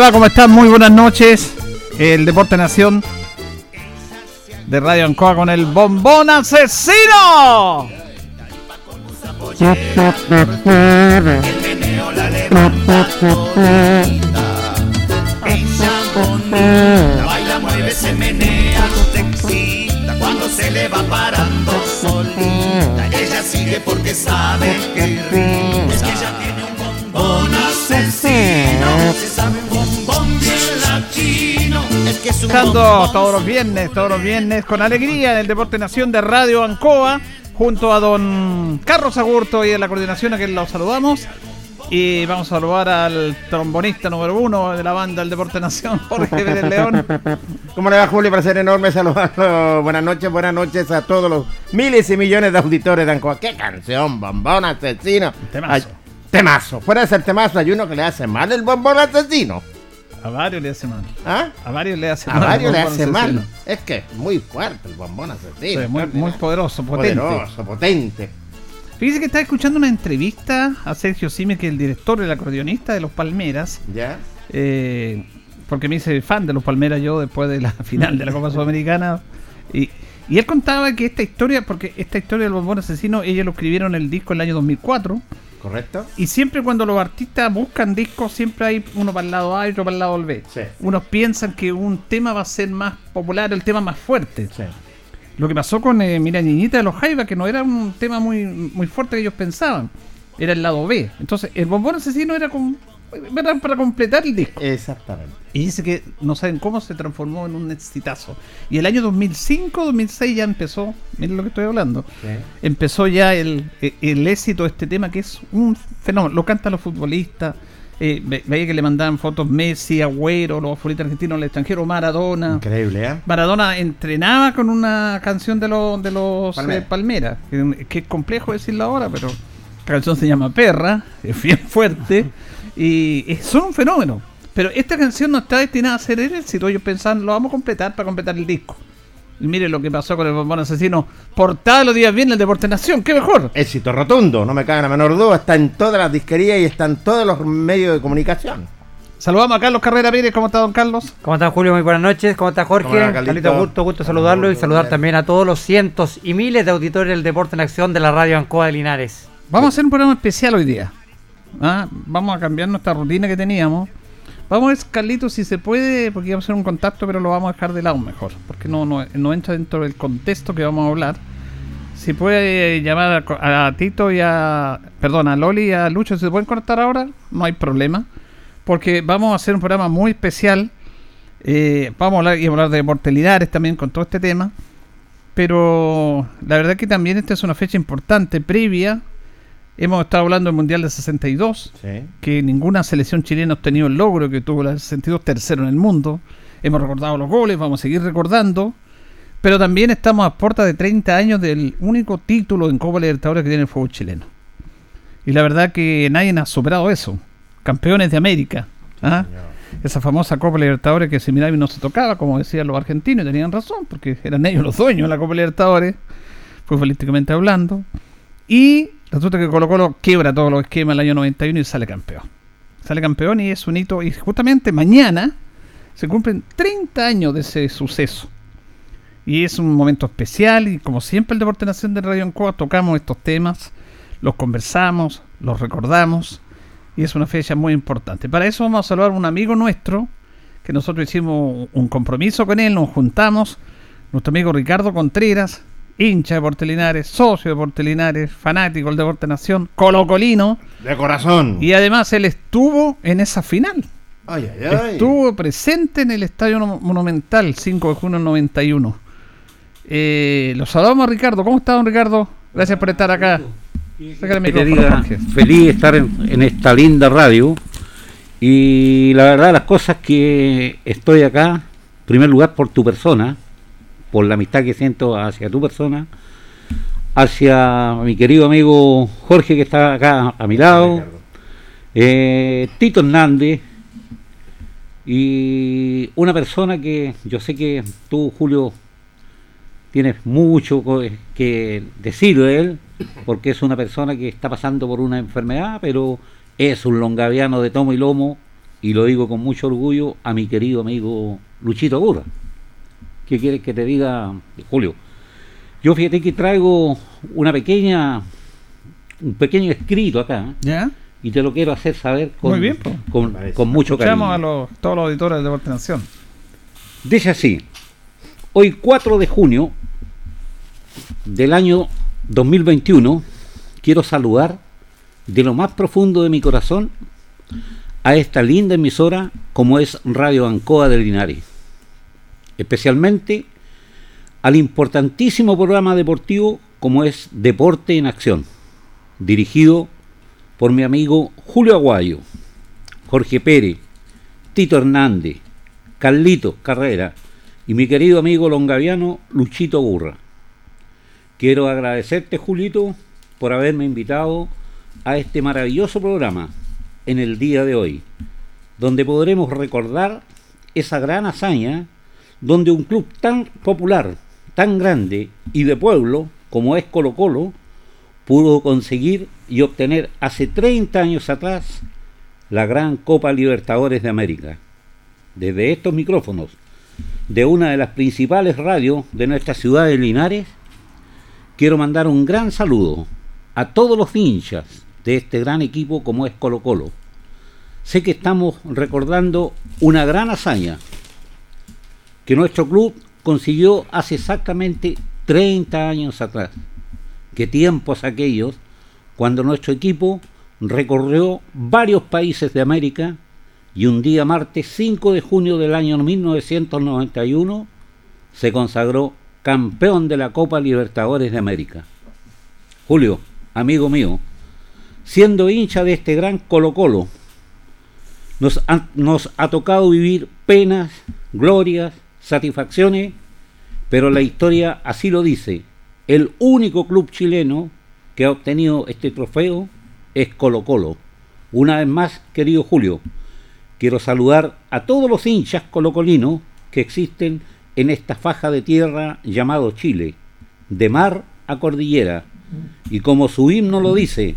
Va? ¿Cómo están? Muy buenas noches. El Deporte Nación de Radio Ancoa con el bombón asesino. Cuando se le va parando solita. Ella sigue porque sabe que ríe. Es que ella tiene un bombón asesino. Se sabe Escuchando todos los viernes, todos los viernes con alegría en el Deporte Nación de Radio Ancoa, junto a don Carlos Agurto y en la coordinación a quien los saludamos. Y vamos a saludar al trombonista número uno de la banda del Deporte Nación, Jorge Pérez León. ¿Cómo le va Julio? Placer enorme saludarlo. Buenas noches, buenas noches a todos los miles y millones de auditores de Ancoa. ¡Qué canción! Bombón asesino. Temazo. Ay, temazo. Fuera de ser temazo, hay uno que le hace mal el bombón asesino. A varios le hace mal. ¿Ah? A varios le hace A mal. varios le hace mal. Es que es muy fuerte el bombón asesino. Sí, muy, muy poderoso, potente. Poderoso, potente. Fíjese que estaba escuchando una entrevista a Sergio Simes, que es el director, el acordeonista de los Palmeras. ¿Ya? eh, porque me hice fan de los Palmeras yo después de la final de la Copa Sudamericana. Y, y él contaba que esta historia, porque esta historia del bombón asesino, ellos lo escribieron en el disco en el año 2004. ¿Correcto? Y siempre cuando los artistas buscan discos, siempre hay uno para el lado A y otro para el lado B. Sí. Unos piensan que un tema va a ser más popular, el tema más fuerte. Sí. Lo que pasó con eh, Mira Niñita de los Jaivas, que no era un tema muy, muy fuerte que ellos pensaban, era el lado B. Entonces, el bombón asesino era, con, era para completar el disco. Exactamente. Y dice que no saben cómo se transformó en un exitazo. Y el año 2005, 2006 ya empezó, miren lo que estoy hablando, Sí. empezó ya el, el éxito de este tema que es un fenómeno. Lo cantan los futbolistas. Eh, ve- veía que le mandaban fotos Messi, Agüero, los futbolistas argentinos al extranjero, Maradona. Increíble, ¿eh? Maradona entrenaba con una canción de los de los Palmera. eh, Palmeras, que, que es complejo decirlo ahora, pero Esta canción se llama Perra, es bien fuerte y es son un fenómeno. Pero esta canción no está destinada a ser el éxito. Ellos pensaban, lo vamos a completar para completar el disco. Y mire lo que pasó con el bombón asesino. Portada los días bien el Deporte Nación, qué mejor. Éxito rotundo, no me cabe la menor duda. Está en todas las disquerías y está en todos los medios de comunicación. Saludamos a Carlos Carrera Pérez, ¿cómo está don Carlos? ¿Cómo está Julio? Muy buenas noches. ¿Cómo está Jorge? ¿Cómo va, Carlito? Carlito, gusto, gusto saludarlo y saludar también a todos los cientos y miles de auditores del Deporte en Acción de la Radio Ancoa de Linares. Vamos a hacer un programa especial hoy día. Ah, Vamos a cambiar nuestra rutina que teníamos. Vamos a ver, Carlitos, si se puede, porque vamos a hacer un contacto, pero lo vamos a dejar de lado mejor, porque no, entra dentro del contexto que vamos a hablar. Si puede llamar a Tito y a. Perdón, a Loli y a Lucho, si se pueden conectar ahora, no hay problema. Porque vamos a hacer un programa muy especial. Eh, vamos a hablar y hablar de mortalidades también con todo este tema. Pero la verdad que también esta es una fecha importante, previa. Hemos estado hablando del Mundial de 62 Sí. que ninguna selección chilena ha obtenido el logro que tuvo la del 62 tercero en el mundo. Hemos recordado los goles, vamos a seguir recordando. Pero también estamos a puerta de 30 años del único título en Copa Libertadores que tiene el fútbol chileno. Y la verdad que nadie ha superado eso. Campeones de América. ¿ah? Esa famosa Copa Libertadores que si y no se tocaba, como decían los argentinos, y tenían razón, porque eran ellos los dueños de la Copa Libertadores, futbolísticamente hablando. Y resulta que Colo Colo quiebra todos los esquemas el año 91 y sale campeón. Sale campeón y es un hito. Y justamente mañana se cumplen 30 años de ese suceso. Y es un momento especial y como siempre el Deporte Nación de Radio Ancoa tocamos estos temas, los conversamos, los recordamos y es una fecha muy importante. Para eso vamos a saludar a un amigo nuestro que nosotros hicimos un compromiso con él, nos juntamos, nuestro amigo Ricardo Contreras, hincha de Portelinares, socio de Portelinares, fanático del Deporte Nación, colocolino De corazón. y además él estuvo en esa final. Ay, ay, ay. Estuvo presente en el Estadio Mo- Monumental 5 de junio del 91. Eh, lo saludamos a Ricardo. ¿Cómo está, don Ricardo? Gracias por estar acá. Feliz de estar en, en esta linda radio y la verdad las cosas que estoy acá en primer lugar por tu persona por la amistad que siento hacia tu persona hacia mi querido amigo Jorge que está acá a mi lado eh, Tito Hernández y una persona que yo sé que tú Julio tienes mucho co- que decir de él, porque es una persona que está pasando por una enfermedad, pero es un longaviano de tomo y lomo, y lo digo con mucho orgullo a mi querido amigo Luchito Gurra. ¿Qué quieres que te diga, Julio? Yo fíjate que traigo una pequeña, un pequeño escrito acá, ¿Ya? y te lo quiero hacer saber con, Muy bien, con, mucho Escuchamos cariño. a los, todos los auditores del Deporte Nación. Dice así, hoy 4 de junio del año 2021, quiero saludar de lo más profundo de mi corazón a esta linda emisora como es Radio Ancoa de Linares. Especialmente al importantísimo programa deportivo como es Deporte en Acción, dirigido por mi amigo Julio Aguayo, Jorge Pérez, Tito Hernández, Carlito Carrera y mi querido amigo longaviano Luchito Burra. Quiero agradecerte, Julito, por haberme invitado a este maravilloso programa en el día de hoy, donde podremos recordar esa gran hazaña donde un club tan popular, tan grande y de pueblo como es Colo Colo, pudo conseguir y obtener hace 30 años atrás la gran Copa Libertadores de América. Desde estos micrófonos de una de las principales radios de nuestra ciudad de Linares, quiero mandar un gran saludo a todos los hinchas de este gran equipo como es Colo Colo. Sé que estamos recordando una gran hazaña que nuestro club consiguió hace exactamente 30 años atrás. Qué tiempos aquellos cuando nuestro equipo recorrió varios países de América y un día martes 5 de junio del año 1991 se consagró campeón de la Copa Libertadores de América. Julio, amigo mío, siendo hincha de este gran Colo Colo, nos ha, nos ha tocado vivir penas, glorias, satisfacciones, pero la historia así lo dice. El único club chileno que ha obtenido este trofeo es Colo Colo. Una vez más, querido Julio, quiero saludar a todos los hinchas colocolinos que existen en esta faja de tierra llamado Chile, de mar a cordillera. Y como su himno lo dice,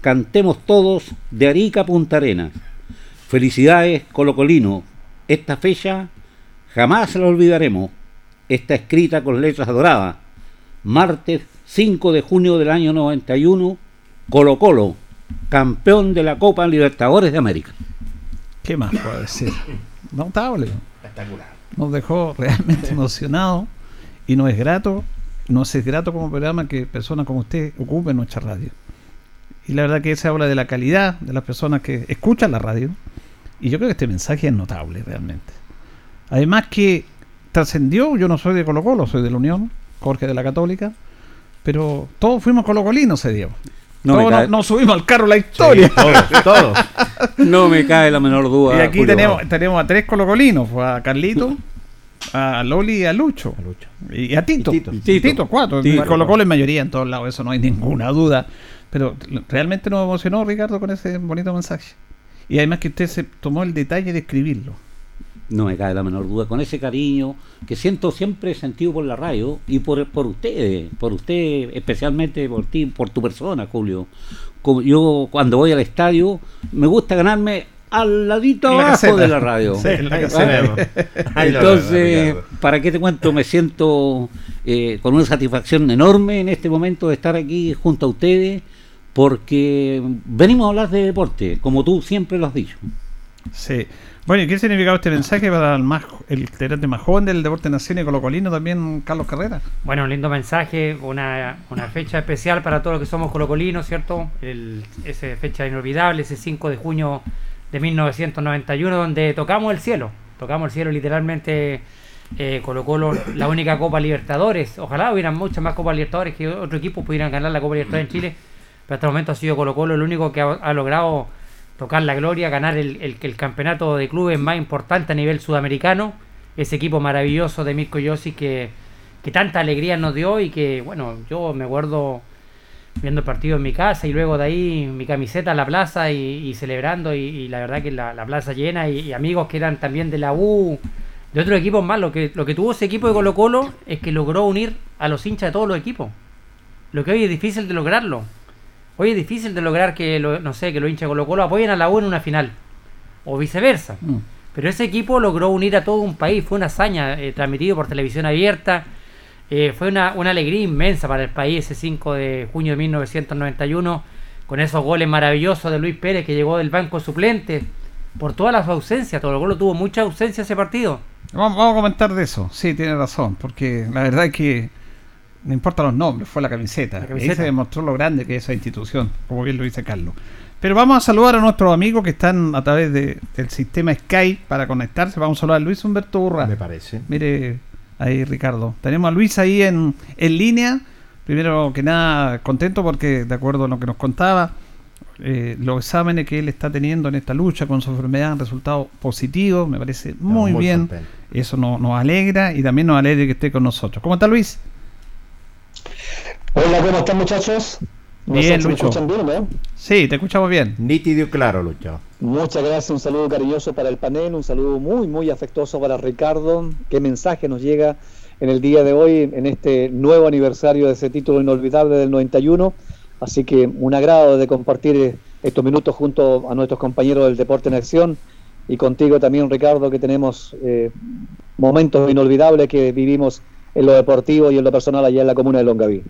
cantemos todos de Arica a Punta Arenas. Felicidades, Colocolino. Esta fecha jamás la olvidaremos. Está escrita con letras doradas. Martes 5 de junio del año 91, Colo Colo, campeón de la Copa Libertadores de América. ¿Qué más puedo decir? Notable. Espectacular. Nos dejó realmente emocionados y nos es grato, nos es grato como programa que personas como usted ocupen nuestra radio. Y la verdad que se habla de la calidad de las personas que escuchan la radio. Y yo creo que este mensaje es notable realmente. Además que trascendió, yo no soy de Colo Colo, soy de la Unión, Jorge de la Católica, pero todos fuimos colocolinos ese día. No todos cae- nos subimos al carro la historia. Todos, todos. No me cae la menor duda. Y aquí Julio. tenemos, tenemos a tres colocolinos, a Carlito, a Loli y a Lucho. Y a Tito. Y Tito. Tito. cuatro. Tito. Colo Colo en mayoría en todos lados, eso no hay ninguna duda. Pero realmente nos emocionó Ricardo con ese bonito mensaje. Y además que usted se tomó el detalle de escribirlo. No me cae la menor duda. Con ese cariño que siento siempre sentido por la radio y por, por ustedes, por usted, especialmente por ti, por tu persona, Julio. Como yo cuando voy al estadio, me gusta ganarme al ladito la abajo caseta. de la radio. Sí, en la Ah, lo veo, Entonces. ¿para qué te cuento? Me siento eh, con una satisfacción enorme en este momento de estar aquí junto a ustedes, porque venimos a hablar de deporte, como tú siempre lo has dicho. Sí. Bueno, ¿y qué significaba este mensaje para el, más, el integrante más joven del Deporte Nacional y Colocolino también, Carlos Carrera? Bueno, un lindo mensaje, una, una fecha especial para todos los que somos colocolinos, ¿cierto? Esa fecha inolvidable, ese 5 de junio de 1991, donde tocamos el cielo, tocamos el cielo literalmente. Eh, Colo Colo, la única Copa Libertadores. Ojalá hubieran muchas más Copas Libertadores que otro equipo pudieran ganar la Copa Libertadores en Chile. Pero hasta el momento ha sido Colo Colo el único que ha logrado tocar la gloria, ganar el, el- el campeonato de clubes más importante a nivel sudamericano. Ese equipo maravilloso de Mirko Yossi que, que tanta alegría nos dio y que, bueno, yo me acuerdo viendo el partido en mi casa y luego de ahí mi camiseta en la plaza y, celebrando y, la verdad que la, la plaza llena y, y amigos que eran también de la U, de otros equipos más. Lo que, lo que tuvo ese equipo de Colo Colo es que logró unir a los hinchas de todos los equipos. Lo que hoy es difícil de lograrlo. Hoy es difícil de lograr que, lo- no sé, que los hinchas Colo Colo apoyen a la U en una final. O viceversa. Mm. Pero ese equipo logró unir a todo un país, fue una hazaña eh, transmitido por televisión abierta, eh, fue una, una alegría inmensa para el país ese 5 de junio de 1991, con esos goles maravillosos de Luis Pérez que llegó del banco suplente, por todas las ausencias, todo Colo tuvo mucha ausencia ese partido. Vamos, vamos a comentar de eso. Sí, tiene razón, porque la verdad es que no importa los nombres, fue la camiseta. La Ahí camiseta. se demostró lo grande que es esa institución, como bien lo dice Carlos. Pero vamos a saludar a nuestros amigos que están a través de- del sistema Skype para conectarse. Vamos a saludar a Luis Humberto Urra. Me parece. Mire ahí, Ricardo. Tenemos a Luis ahí en, en línea. Primero que nada, contento porque, de acuerdo a lo que nos contaba, eh, los exámenes que él está teniendo en esta lucha con su enfermedad han resultado positivos. Me parece muy, muy bien. contento. Eso nos, nos alegra y también nos alegra que esté con nosotros. ¿Cómo está Luis? Hola, ¿cómo están muchachos? ¿Me Bien, Lucho. escuchan bien, no? Sí, te escuchamos bien. Nítido y claro, Lucho. Muchas gracias, un saludo cariñoso para el panel, un saludo muy, muy afectuoso para Ricardo. ¿Qué mensaje nos llega en el día de hoy, en este nuevo aniversario de ese título inolvidable del 91? Así que un agrado de compartir estos minutos junto a nuestros compañeros del Deporte en Acción y contigo también, Ricardo, que tenemos eh, momentos inolvidables que vivimos en lo deportivo y en lo personal allá en la comuna de Longaví.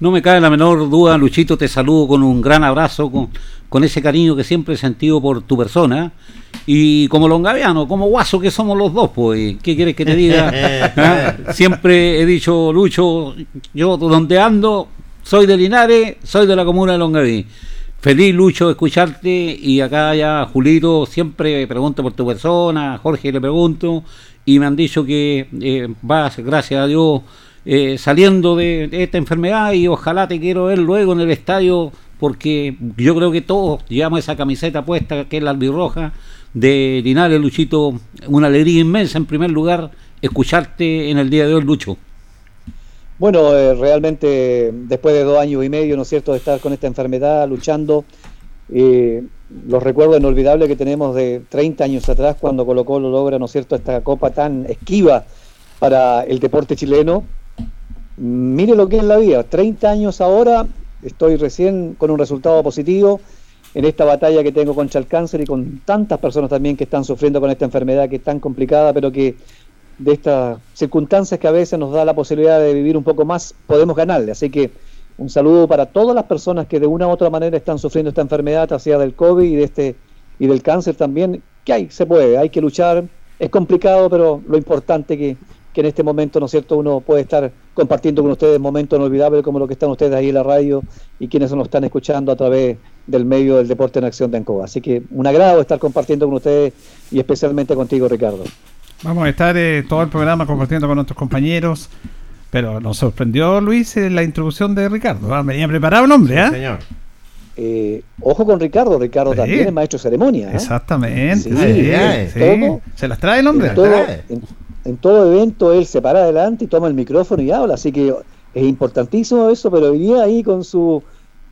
No me cae la menor duda, Luchito, te saludo con un gran abrazo, con, con ese cariño que siempre he sentido por tu persona. Y como longaviano, como guaso que somos los dos, pues, ¿qué quieres que te diga? ¿Ah? Siempre he dicho, Lucho, yo donde ando, soy de Linares, soy de la comuna de Longaví. Feliz, Lucho, de escucharte. Y acá ya, Julito, siempre pregunto por tu persona, a Jorge le pregunto. Y me han dicho que eh, vas, gracias a Dios, eh, saliendo de, esta enfermedad y ojalá te quiero ver luego en el estadio porque yo creo que todos llevamos esa camiseta puesta que es la albirroja de Linares, Luchito, una alegría inmensa en primer lugar escucharte en el día de hoy, Lucho. Bueno, eh, realmente después de dos años y medio, ¿no es cierto?, de estar con esta enfermedad, luchando, eh, los recuerdos inolvidables que tenemos de 30 años atrás cuando Colo Colo logra, ¿no es cierto?, esta copa tan esquiva para el deporte chileno. Mire lo que es la vida, 30 años ahora, estoy recién con un resultado positivo en esta batalla que tengo contra el cáncer y con tantas personas también que están sufriendo con esta enfermedad que es tan complicada, pero que de estas circunstancias que a veces nos da la posibilidad de vivir un poco más, podemos ganarle. Así que un saludo para todas las personas que de una u otra manera están sufriendo esta enfermedad, sea del COVID y de este y del cáncer también, que hay, se puede, hay que luchar. Es complicado, pero lo importante que, que en este momento, ¿no es cierto?, uno puede estar compartiendo con ustedes momentos inolvidables como lo que están ustedes ahí en la radio y quienes nos están escuchando a través del medio del Deporte en Acción de Ancoa. Así que un agrado estar compartiendo con ustedes y especialmente contigo, Ricardo. Vamos a estar eh, todo el programa compartiendo con nuestros compañeros. Pero nos sorprendió, Luis, eh, la introducción de Ricardo. ¿ah? Venía preparado el hombre, ¿ah? Señor. Eh, ojo con Ricardo, Ricardo Sí. también es maestro de ceremonia. ¿eh? Exactamente. Sí, sí, sí. todo. Se las trae el hombre. En todo, trae. en, en todo evento él se para adelante y toma el micrófono y habla, así que es importantísimo eso, pero venía ahí con su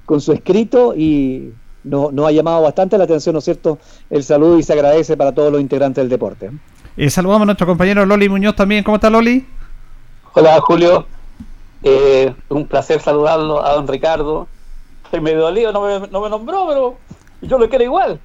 con su escrito y no- nos ha llamado bastante la atención, ¿no es cierto?, el saludo y se agradece para todos los integrantes del deporte. Eh, saludamos a nuestro compañero Loli Muñoz también. ¿Cómo está Loli? Hola Julio, Eh, un placer saludarlo a don Ricardo. Estoy medio dolido, no me, no me nombró, pero yo lo quiero igual.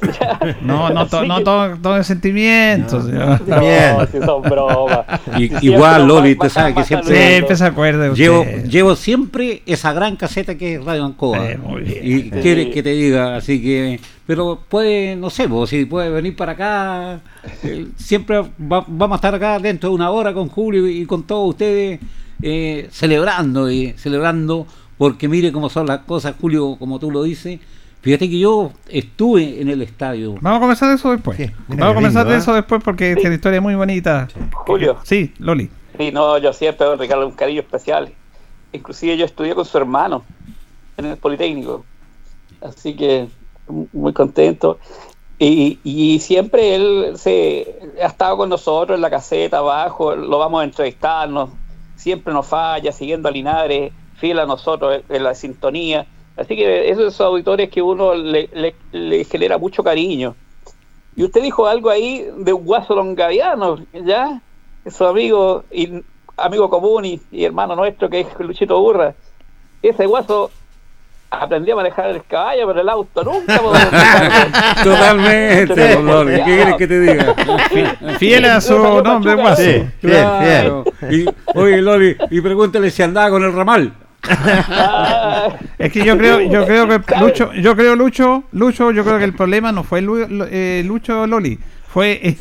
No, no, to- no to- todo sentimientos. señor. No, si son bromas. Y- Siempre igual, Loli, te sabes que siempre- pues se acuerde usted. Llevo, llevo siempre esa gran caseta que es Radio Ancoa. Eh, muy bien. Y Sí. quiere que te diga, así que. Pero puede, no sé, vos, si puede venir para acá. eh, siempre va- vamos a estar acá dentro de una hora con Julio y con todos ustedes eh, celebrando y celebrando. Porque mire cómo son las cosas, Julio, como tú lo dices. Fíjate que yo estuve en el estadio. Vamos a comenzar de eso después. Sí, mira Vamos a comenzar lindo, de ¿eh? eso después porque esta historia es muy bonita. Julio, Sí, Loli. sí, no, yo siempre don Ricardo un cariño especial. Inclusive yo estudié con su hermano en el Politécnico. Así que muy contento. Y, y siempre él se ha estado con nosotros en la caseta abajo, lo vamos a entrevistarnos, siempre nos falla, siguiendo a Linares, fiel a nosotros en la sintonía. Así que esos auditores que uno le, le- le genera mucho cariño. Y usted dijo algo ahí de un guaso longaviano, ¿ya? Su amigo, y, amigo común y, y hermano nuestro que es Luchito Burra. Ese guaso aprendió a manejar el caballo, pero el auto nunca. Totalmente, Loli, ¿Qué quieres que te diga? Fiel a su nombre, guaso. Sí, fiel, Claro. Y, oye, Loli, y pregúntale si andaba con el ramal. Es que yo creo, yo creo que Lucho, yo creo Lucho, Lucho, yo creo que el problema no fue eh, Lucho Loli, fue el,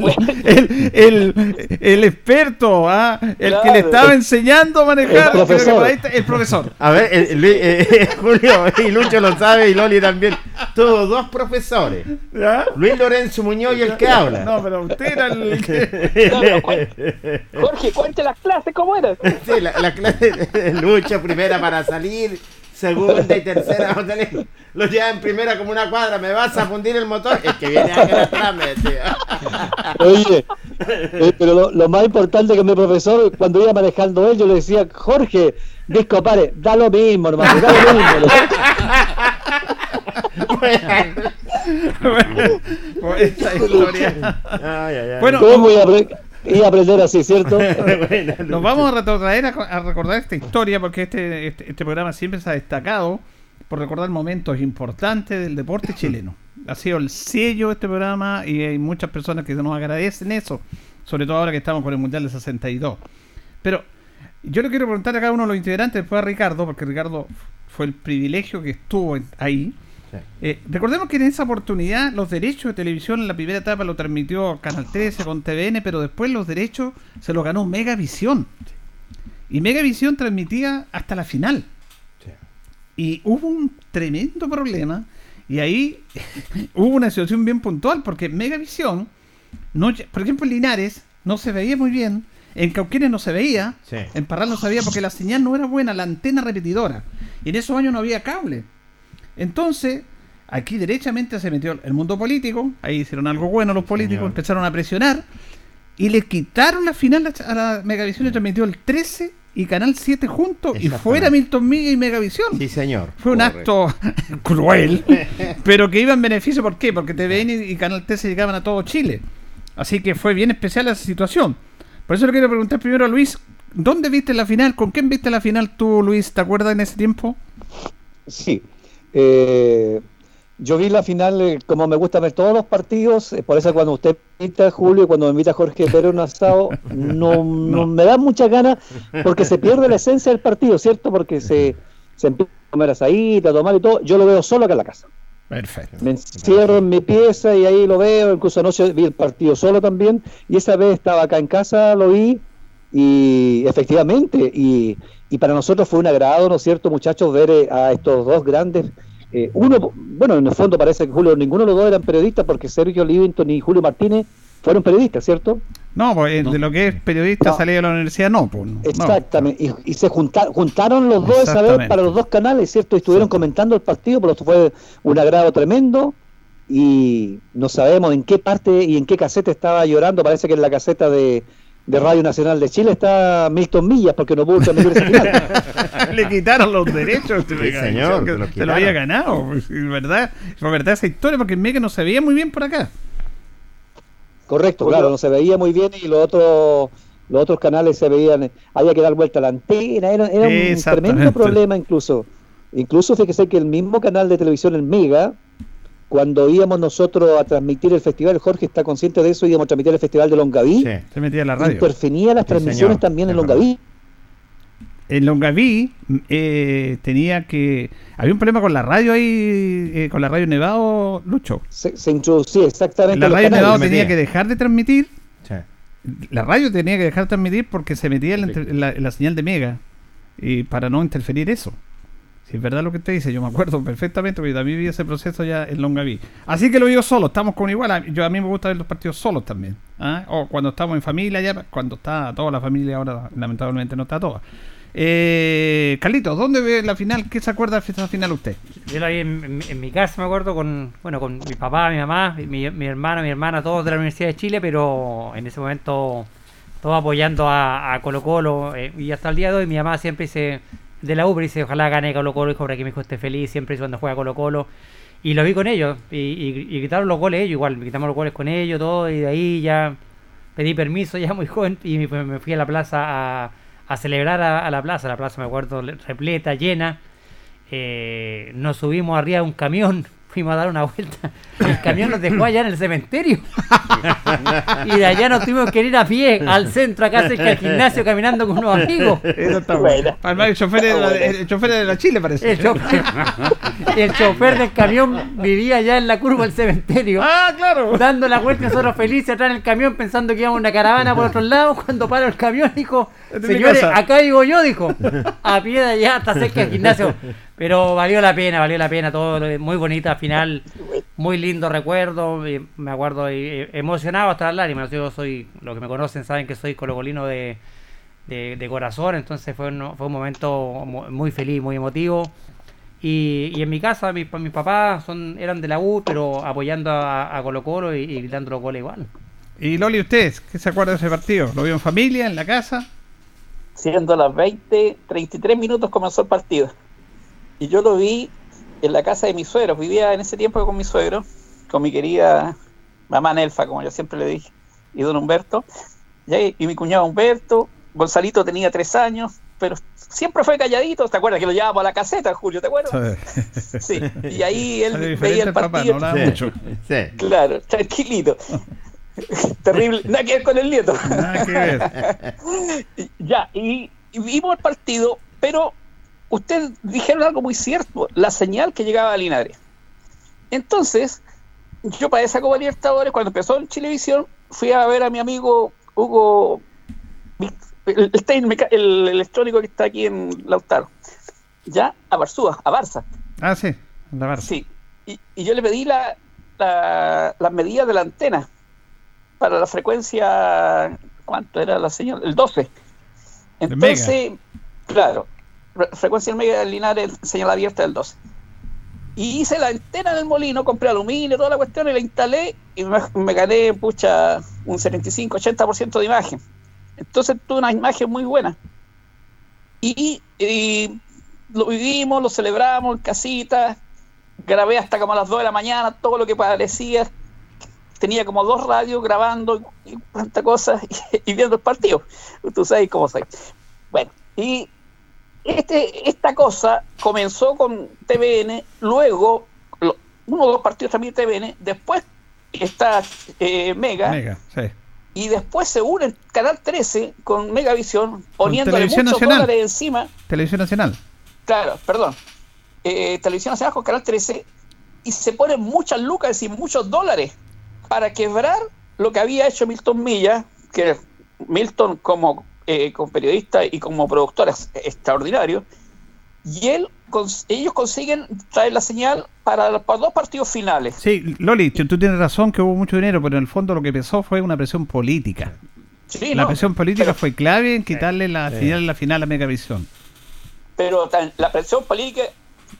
el, el- el experto, ¿ah? el que le estaba enseñando a manejar, El profesor. por ahí está- el profesor. A ver, eh, Luis, eh, Julio y Lucho lo sabe y Loli también. Todos dos profesores. ¿Ya? Luis Lorenzo Muñoz y el que habla. No, pero usted era el que... Jorge, cuente las clases, ¿cómo eran? Sí, la, la clase de Lucho, primera para salir, segunda y tercera. Lo lleva en primera como una cuadra, me vas a fundir el motor. Es que viene acá atrás, decía. Oye, eh, pero lo, lo más importante que mi profesor, cuando iba manejando él, yo le decía, Jorge, disco pare, da lo mismo, hermano, da lo mismo. bueno, esta historia. Ay, ay, ay. Bueno, ¿Cómo iba a, a aprender así, cierto? Bueno, Nos vamos a retrotraer a, a recordar esta historia porque este, este, este programa siempre se ha destacado por recordar momentos importantes del deporte chileno. Ha sido el sello de este programa y hay muchas personas que nos agradecen eso, sobre todo ahora que estamos con el Mundial de 62. Pero yo le quiero preguntar a cada uno de los integrantes, después a Ricardo, porque Ricardo fue el privilegio que estuvo ahí. Sí. Eh, recordemos que en esa oportunidad los derechos de televisión en la primera etapa lo transmitió Canal 13 con TVN, pero después los derechos se los ganó Megavisión. Y Megavisión transmitía hasta la final. Sí. Y hubo un tremendo problema. Y ahí hubo una situación bien puntual, porque Megavisión, no, por ejemplo en Linares, no se veía muy bien. En Cauquenes no se veía. Sí. En Parral no se veía porque la señal no era buena, la antena repetidora. Y en esos años no había cable. Entonces, aquí derechamente se metió el mundo político, ahí hicieron algo bueno los políticos, Señor. empezaron a presionar y le quitaron la final a la Megavisión y transmitió el 13 y Canal 7 juntos y fuera Milton Miga y Megavisión. Sí, señor. Fue un Correcto. acto cruel, pero que iba en beneficio, ¿por qué? Porque TVN y y Canal T se llegaban a todo Chile. Así que fue bien especial esa situación. Por eso le quiero preguntar primero a Luis, ¿dónde viste la final? ¿Con quién viste la final tú, Luis? ¿Te acuerdas en ese tiempo? Sí. Eh, yo vi la final, eh, como me gusta ver todos los partidos, eh, por eso cuando usted me invita, Julio, y cuando me invita Jorge Pérez a un asado, no, no me da muchas ganas porque se pierde la esencia del partido, ¿cierto? Porque se, se empieza a comer asadita, a tomar y todo. Yo lo veo solo acá en la casa. Perfecto. Me encierro en mi pieza y ahí lo veo. Incluso anoche vi el partido solo también. Y esa vez estaba acá en casa, lo vi. Y efectivamente, y, y para nosotros fue un agrado, ¿no es cierto, muchachos, ver eh, a estos dos grandes. eh, uno, bueno, en el fondo parece que Julio, ninguno de los dos eran periodistas porque Sergio Livington y Julio Martínez fueron periodistas, ¿cierto? No, pues eh, de lo que es periodista No. salido de la universidad, no. Pues, no. Exactamente, y, y se junta- juntaron los dos esa vez para los dos canales, ¿cierto? Y estuvieron comentando el partido, por lo que fue un agrado tremendo. Y no sabemos en qué parte y en qué caseta estaba llorando. Parece que en la caseta de, de Radio Nacional de Chile está Milton Millas, porque no pudo transmitir esa final. Le quitaron los derechos. este Sí, señor, que se lo había ganado. pues, verdad, verdad esa historia porque Mega no se veía muy bien por acá. Correcto, claro, no se veía muy bien y los otros los otros canales se veían, había que dar vuelta a la antena, era, era un tremendo problema incluso. Incluso fíjese que el mismo canal de televisión, el Mega, cuando íbamos nosotros a transmitir el festival, Jorge está consciente de eso, íbamos a transmitir el festival de Longaví, Sí. Se metía en la radio. intervenía las Sí, transmisiones señor, también en. Longaví. En Longaví eh, tenía que. Había un problema con la radio ahí, eh, con la radio Nevado, Lucho. Se, se introducía exactamente La radio canales. Nevado tenía que dejar de transmitir. Sí. La radio tenía que dejar de transmitir porque se metía en la, entre- en la- en la señal de Mega. Y para no interferir eso. Si es verdad lo que usted dice, yo me acuerdo perfectamente porque también vi ese proceso ya en Longaví. Así que lo digo solo, estamos con igual. Yo a mí me gusta ver los partidos solos también. ¿ah? O cuando estamos en familia ya, cuando está toda la familia, ahora lamentablemente no está toda. Eh, Carlitos, ¿dónde ve la final? ¿Qué se acuerda de esa final usted? Yo la vi en, mi casa, me acuerdo, con bueno con mi papá, mi mamá, mi, mi hermano, mi hermana, todos de la Universidad de Chile, pero en ese momento todos apoyando a, a Colo Colo. eh, y hasta el día de hoy mi mamá siempre dice, de la U, pero dice, ojalá gane Colo Colo, hijo, para que mi hijo esté feliz, siempre cuando juega Colo Colo. Y lo vi con ellos, y, y, los goles ellos, igual, quitamos los goles con ellos, todo, y de ahí ya pedí permiso ya muy joven y me, fui a la plaza a, celebrar a, a la plaza. La plaza, me acuerdo, repleta, llena. Eh, nos subimos arriba de un camión, fuimos a dar una vuelta. El camión nos dejó allá en el cementerio. y de allá nos tuvimos que ir a pie al centro, acá cerca del gimnasio, caminando con unos amigos. Eso está. Además, el chofer, de la, el chofer de la Chile parece. El chofer, el chofer del camión vivía allá en la curva del cementerio. Ah, claro. dando la vuelta nosotros felices atrás en el camión pensando que íbamos en una caravana por otro lado cuando paró el camión dijo señores casa". acá digo yo dijo a pie de allá hasta cerca del gimnasio pero valió la pena valió la pena todo muy bonita final muy lindo recuerdo me acuerdo eh, emocionado hasta las lágrimas yo soy los que me conocen saben que soy colocolino de de, de corazón entonces fue un, fue un momento mu- muy feliz muy emotivo y, y en mi casa, mis, mis papás son, eran de la U, pero apoyando a, a Colo Colo y, y gritando los goles igual. Y Loli, ¿usted qué se acuerda de ese partido? ¿Lo vio en familia, en la casa? Siendo las 20, 33 minutos comenzó el partido. Y yo lo vi en la casa de mis suegros. Vivía en ese tiempo con mi suegro, con mi querida mamá Nelfa, como yo siempre le dije, y don Humberto. Y, ahí- y mi cuñado Humberto. Gonzalito tenía tres años, pero siempre fue calladito. ¿Te acuerdas que lo llevábamos a la caseta, Julio? ¿Te acuerdas? Sí. Y ahí él veía el papá, partido. no hablaba mucho. Sí. Claro, tranquilito. Terrible. Nada que ver con el nieto. Nada que ver. Ya, y, y vimos el partido, pero ustedes dijeron algo muy cierto, la señal que llegaba a Linares. Entonces, yo para esa Copa Libertadores, cuando empezó en Chilevisión, fui a ver a mi amigo Hugo, el, el, el electrónico que está aquí en Lautaro, ya a Barzúa, a Barça. Ah, sí, la Barça. Sí, y, y yo le pedí la, la- las medidas de la antena para la frecuencia, ¿cuánto era la señal? El 12. Entonces, claro, frecuencia en mega de Linares, señal abierta del 12. Y hice la antena del molino, compré aluminio, toda la cuestión, y la instalé y me, me gané, pucha, un 75-80% de imagen. Entonces tuve una imagen muy buena. Y, y lo vivimos, lo celebramos en casita, grabé hasta como a las 2 de la mañana todo lo que parecía. Tenía como dos radios grabando y cuántas cosas y, viendo el partido. Tú sabes cómo soy. Bueno, y este, esta cosa comenzó con TVN, luego lo- uno o dos partidos también TVN, después está eh, Mega, Mega, sí. y después se une el Canal 13 con Megavisión, poniéndole muchos Nacional. dólares encima Televisión Nacional. Claro, perdón. Eh, Televisión Nacional con Canal 13 y se ponen muchas lucas y muchos dólares para quebrar lo que había hecho Milton Milla, que Milton como, eh, como periodista y como productor es extraordinario, y él ellos consiguen traer la señal para los para dos partidos finales. Sí, Loli, tú tú tienes razón que hubo mucho dinero, pero en el fondo lo que pesó fue una presión política. Sí, la no, presión política pero- fue clave en quitarle la señal en la final a Megavisión. pero la presión política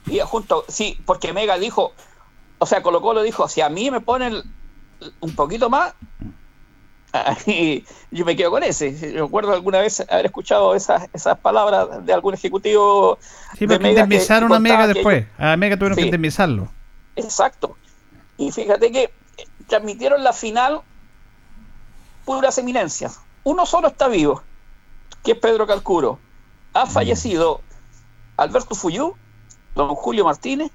y junto, sí, porque Mega dijo, o sea, Colo Colo dijo, si a mí me ponen un poquito más, ahí yo me quedo con ese. Recuerdo alguna vez haber escuchado esas, esas palabras de algún ejecutivo Sí, de porque que indemnizaron a Mega que después. A Mega tuvieron que indemnizarlo. Exacto. Y fíjate que transmitieron la final puras eminencias. Uno solo está vivo, que es Pedro Calcuro. Ha fallecido Alberto Fuyú, don Julio Martínez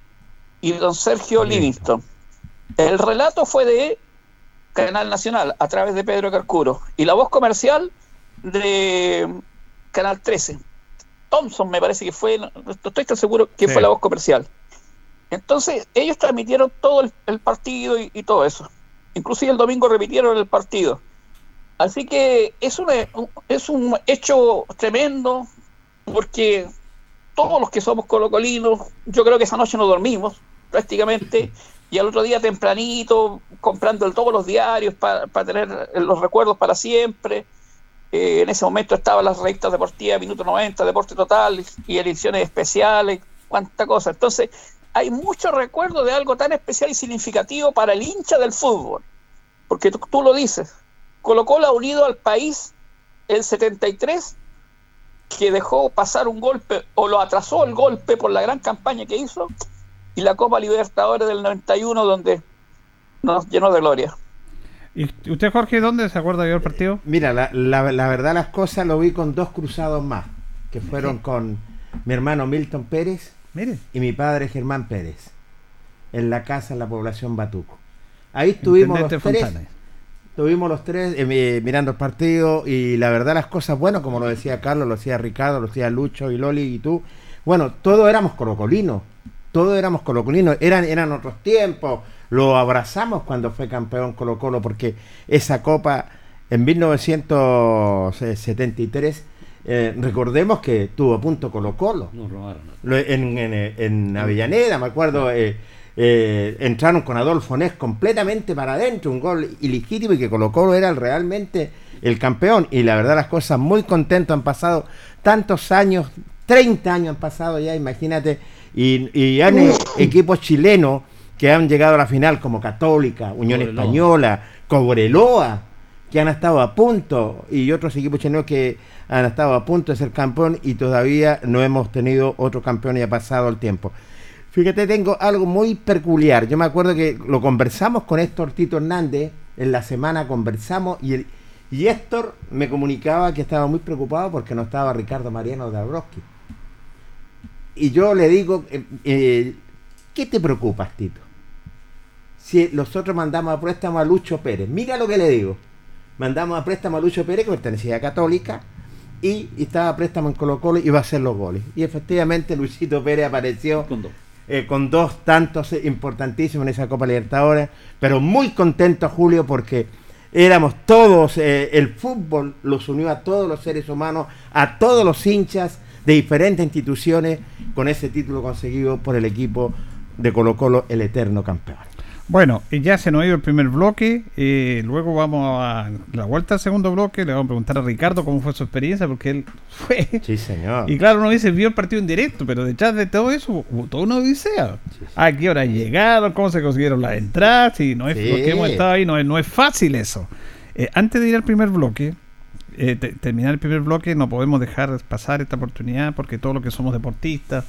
y don Sergio Livingston. El relato fue de Canal Nacional a través de Pedro Calcuro y la voz comercial de Canal 13. Thompson me parece que fue, no estoy tan seguro que Sí. fue la voz comercial. Entonces, ellos transmitieron todo el, el partido y, y todo eso. Inclusive el domingo repitieron el partido. Así que es, una- un, es un hecho tremendo porque todos los que somos colocolinos, yo creo que esa noche no dormimos prácticamente y al otro día tempranito comprando todos los diarios para, tener los recuerdos para siempre. Eh, en ese momento estaban las revistas deportivas, Minuto 90, Deporte Total y ediciones especiales, cuánta cosa. Entonces, hay mucho recuerdo de algo tan especial y significativo para el hincha del fútbol. Porque tú, lo dices, Colo Colo ha unido al país el 73, que dejó pasar un golpe o lo atrasó el golpe por la gran campaña que hizo, y la Copa Libertadores del 91, donde nos llenó de gloria. ¿Y usted, Jorge, dónde se acuerda de ver el partido? Mira, la, la- la verdad las cosas lo vi con dos cruzados más, que fueron con mi hermano Milton Pérez Mire, y mi padre Germán Pérez, en la casa en la población Batuco. Ahí estuvimos los tres, estuvimos los tres eh, mi- mirando el partido y la verdad las cosas, bueno, como lo decía Carlos, lo decía Ricardo, lo decía Lucho y Loli y tú, bueno, todos éramos colocolinos, todos éramos colocolinos, eran, eran otros tiempos, lo abrazamos cuando fue campeón Colo Colo porque esa copa en 1973, eh, recordemos que tuvo punto Colo Colo. Nos robaron. En, en, en Avellaneda, me acuerdo, eh, eh, entraron con Adolfo Nes completamente para adentro, un gol ilegítimo y que Colo Colo era realmente el campeón. Y la verdad las cosas muy contentos, han pasado tantos años, 30 años han pasado ya, imagínate, y, y han eh, equipos chilenos que han llegado a la final como Católica, Unión Cobreloa. Española, Cobreloa, que han estado a punto, y otros equipos chilenos que han estado a punto de ser campeón y todavía no hemos tenido otro campeón y ha pasado el tiempo. Fíjate, tengo algo muy peculiar. Yo me acuerdo que lo conversamos con Héctor Tito Hernández, en la semana conversamos y, el, y Héctor me comunicaba que estaba muy preocupado porque no estaba Ricardo Mariano Dabrowski. Y yo le digo, eh, eh, ¿qué te preocupas, Tito? Si nosotros mandamos a préstamo a Lucho Pérez, mira lo que le digo. Mandamos a préstamo a Lucho Pérez, que pertenecía a Católica, y, y estaba a préstamo en Colo Colo y iba a hacer los goles. Y efectivamente Luisito Pérez apareció Con dos. eh, con dos tantos importantísimos en esa Copa Libertadores, pero muy contento Julio porque éramos todos, eh, el fútbol los unió a todos los seres humanos, a todos los hinchas de diferentes instituciones con ese título conseguido por el equipo de Colo Colo, el eterno campeón. Bueno, y ya se nos ha ido el primer bloque. eh, luego vamos a la vuelta al segundo bloque. Le vamos a preguntar a Ricardo cómo fue su experiencia, porque él fue. Sí, señor. Y claro, uno dice, vio el partido en directo, pero detrás de todo eso toda una odisea. ¿A qué hora llegaron? ¿Cómo se consiguieron las entradas? Y no es Sí. lo que hemos estado ahí, no es, no es fácil eso. Eh, antes de ir al primer bloque, eh, te- terminar el primer bloque, no podemos dejar pasar esta oportunidad porque todos los que somos deportistas,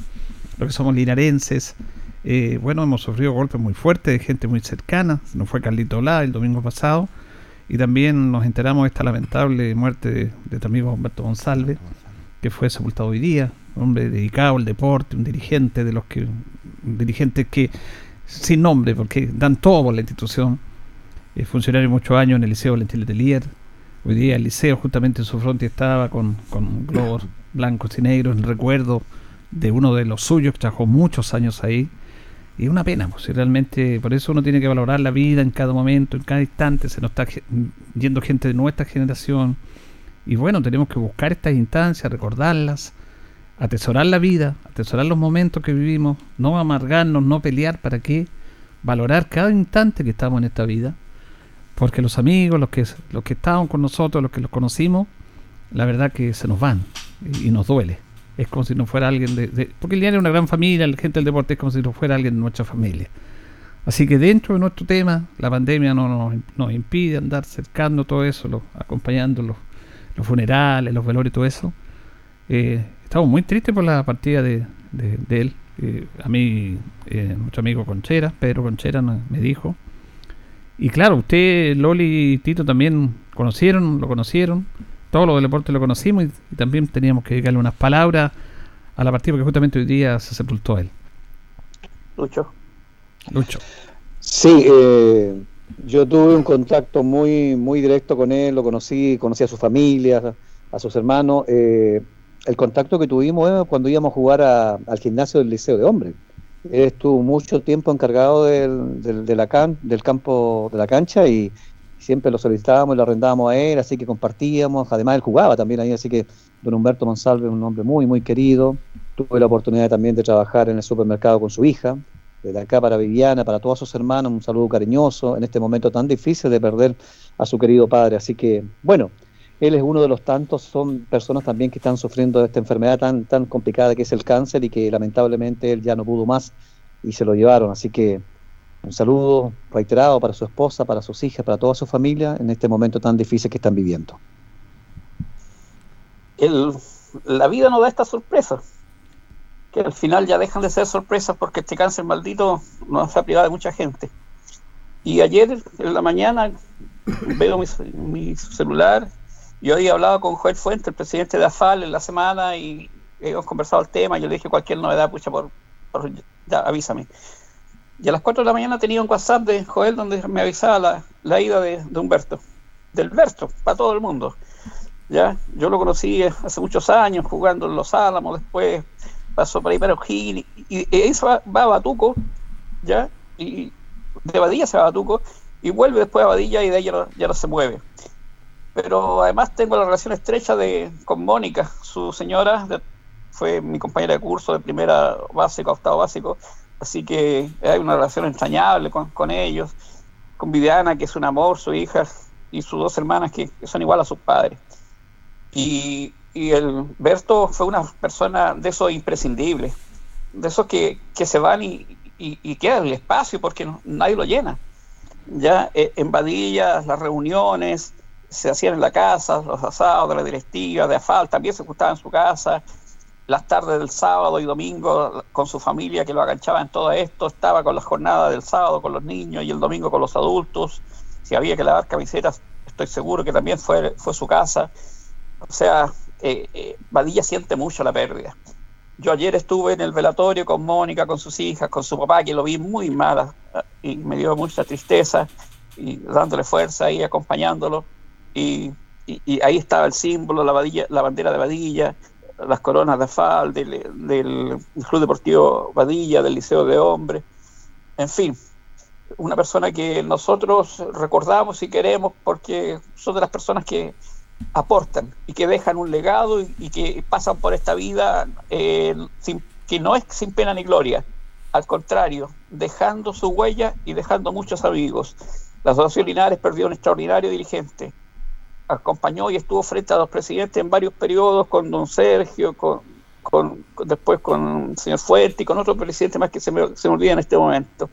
los que somos linarenses, eh, bueno, hemos sufrido golpes muy fuertes de gente muy cercana. Se Nos fue Carlito Olá el domingo pasado y también nos enteramos de esta lamentable muerte de, tu amigo Humberto González, que fue sepultado hoy día, un hombre dedicado al deporte, un dirigente de los que, un dirigente que, sin nombre, porque dan todo por la institución, eh, funcionario muchos años en el Liceo Valentín Letelier. Hoy día el liceo justamente en su fronte estaba con, con globos blancos y negros en recuerdo de uno de los suyos que trabajó muchos años ahí. Y es una pena, pues realmente por eso uno tiene que valorar la vida en cada momento, en cada instante. Se nos está yendo gente de nuestra generación. Y bueno, tenemos que buscar estas instancias, recordarlas, atesorar la vida, atesorar los momentos que vivimos, no amargarnos, no pelear, ¿para qué? Valorar cada instante que estamos en esta vida. Porque los amigos, los que, los que estaban con nosotros, los que los conocimos, la verdad que se nos van y, nos duele. Es como si no fuera alguien de, Porque el diario es una gran familia, la gente del deporte es como si no fuera alguien de nuestra familia. Así que dentro de nuestro tema, la pandemia no nos, impide andar cercando todo eso, lo- acompañando los, funerales, los velorios y todo eso. Eh, estamos muy tristes por la partida de, él. Eh, a mí, eh, nuestro amigo Conchera, Pedro Conchera, me dijo. Y claro, usted, Loli y Tito también conocieron, lo conocieron. Todos los del deporte lo conocimos y, y también teníamos que dedicarle unas palabras a la partida porque justamente hoy día se sepultó él. Lucho. Lucho. Sí, eh, yo tuve un contacto muy, muy directo con él, lo conocí, conocí a su familia, a sus hermanos. eh, el contacto que tuvimos eh, cuando íbamos a jugar a- al gimnasio del Liceo de Hombres. Él estuvo mucho tiempo encargado del, del, del campo de la cancha y siempre lo solicitábamos y lo arrendábamos a él, así que compartíamos. Además, él jugaba también ahí, así que don Humberto Monsalve es un hombre muy, muy querido. Tuve la oportunidad también de trabajar en el supermercado con su hija, desde acá para Viviana, para todos sus hermanos, un saludo cariñoso en este momento tan difícil de perder a su querido padre. Así que, bueno, él es uno de los tantos, son personas también que están sufriendo de esta enfermedad tan, tan complicada que es el cáncer y que lamentablemente él ya no pudo más y se lo llevaron. Así que un saludo reiterado para su esposa, para sus hijas, para toda su familia en este momento tan difícil que están viviendo. la vida nos da estas sorpresas, que al final ya dejan de ser sorpresas porque este cáncer maldito nos ha privado de mucha gente. Y ayer en la mañana veo mi celular y hoy he hablado con Joel Fuente, el presidente de AFAL, en la semana y hemos conversado el tema. Yo le dije cualquier novedad, pucha, por, por- ya, avísame. Y a las 4 de la mañana tenía un WhatsApp de Joel donde me avisaba la, la ida de, de Humberto, del Berto, para todo el mundo. ¿ya? Yo lo conocí hace muchos años jugando en Los Álamos, después pasó por ahí para O'Higgins, y, y se va, a Batuco, ¿ya? Y de Badilla se va a Batuco, y vuelve después a Badilla y de ahí ya no se mueve. Pero además tengo la relación estrecha de, con Mónica, su señora, de- fue mi compañera de curso de primera básico a octavo básico, así que hay una relación entrañable con, con ellos, con Viviana, que es un amor, su hija, y sus dos hermanas que, son igual a sus padres. Y, y el Berto fue una persona de esos imprescindibles, de esos que, que se van y, y, y queda el espacio porque no- nadie lo llena. Ya eh, en Badilla, las reuniones se hacían en la casa, los asados de la directiva, de AFAL, también se juntaban en su casa. Las tardes del sábado y domingo con su familia que lo aganchaba en todo esto, estaba con las jornadas del sábado con los niños y el domingo con los adultos. Si había que lavar camisetas, estoy seguro que también fue, fue su casa. O sea, eh, eh, Badilla siente mucho la pérdida. Yo ayer estuve en el velatorio con Mónica, con sus hijas, con su papá, que lo vi muy mal ah, y me dio mucha tristeza y dándole fuerza y acompañándolo. Y, ahí estaba el símbolo, la, Badilla- la bandera de Badilla, las coronas de AFAL, del, Club Deportivo Badilla, del Liceo de Hombres. En fin, una persona que nosotros recordamos y queremos porque son de las personas que aportan y que dejan un legado y, que pasan por esta vida eh, que no es sin pena ni gloria, al contrario, dejando su huella y dejando muchos amigos. La Asociación Linares perdió un extraordinario dirigente, acompañó y estuvo frente a los presidentes en varios periodos con don Sergio, con, con- después con el señor Fuerte y con otro presidente más que se me, se me olvida en este momento.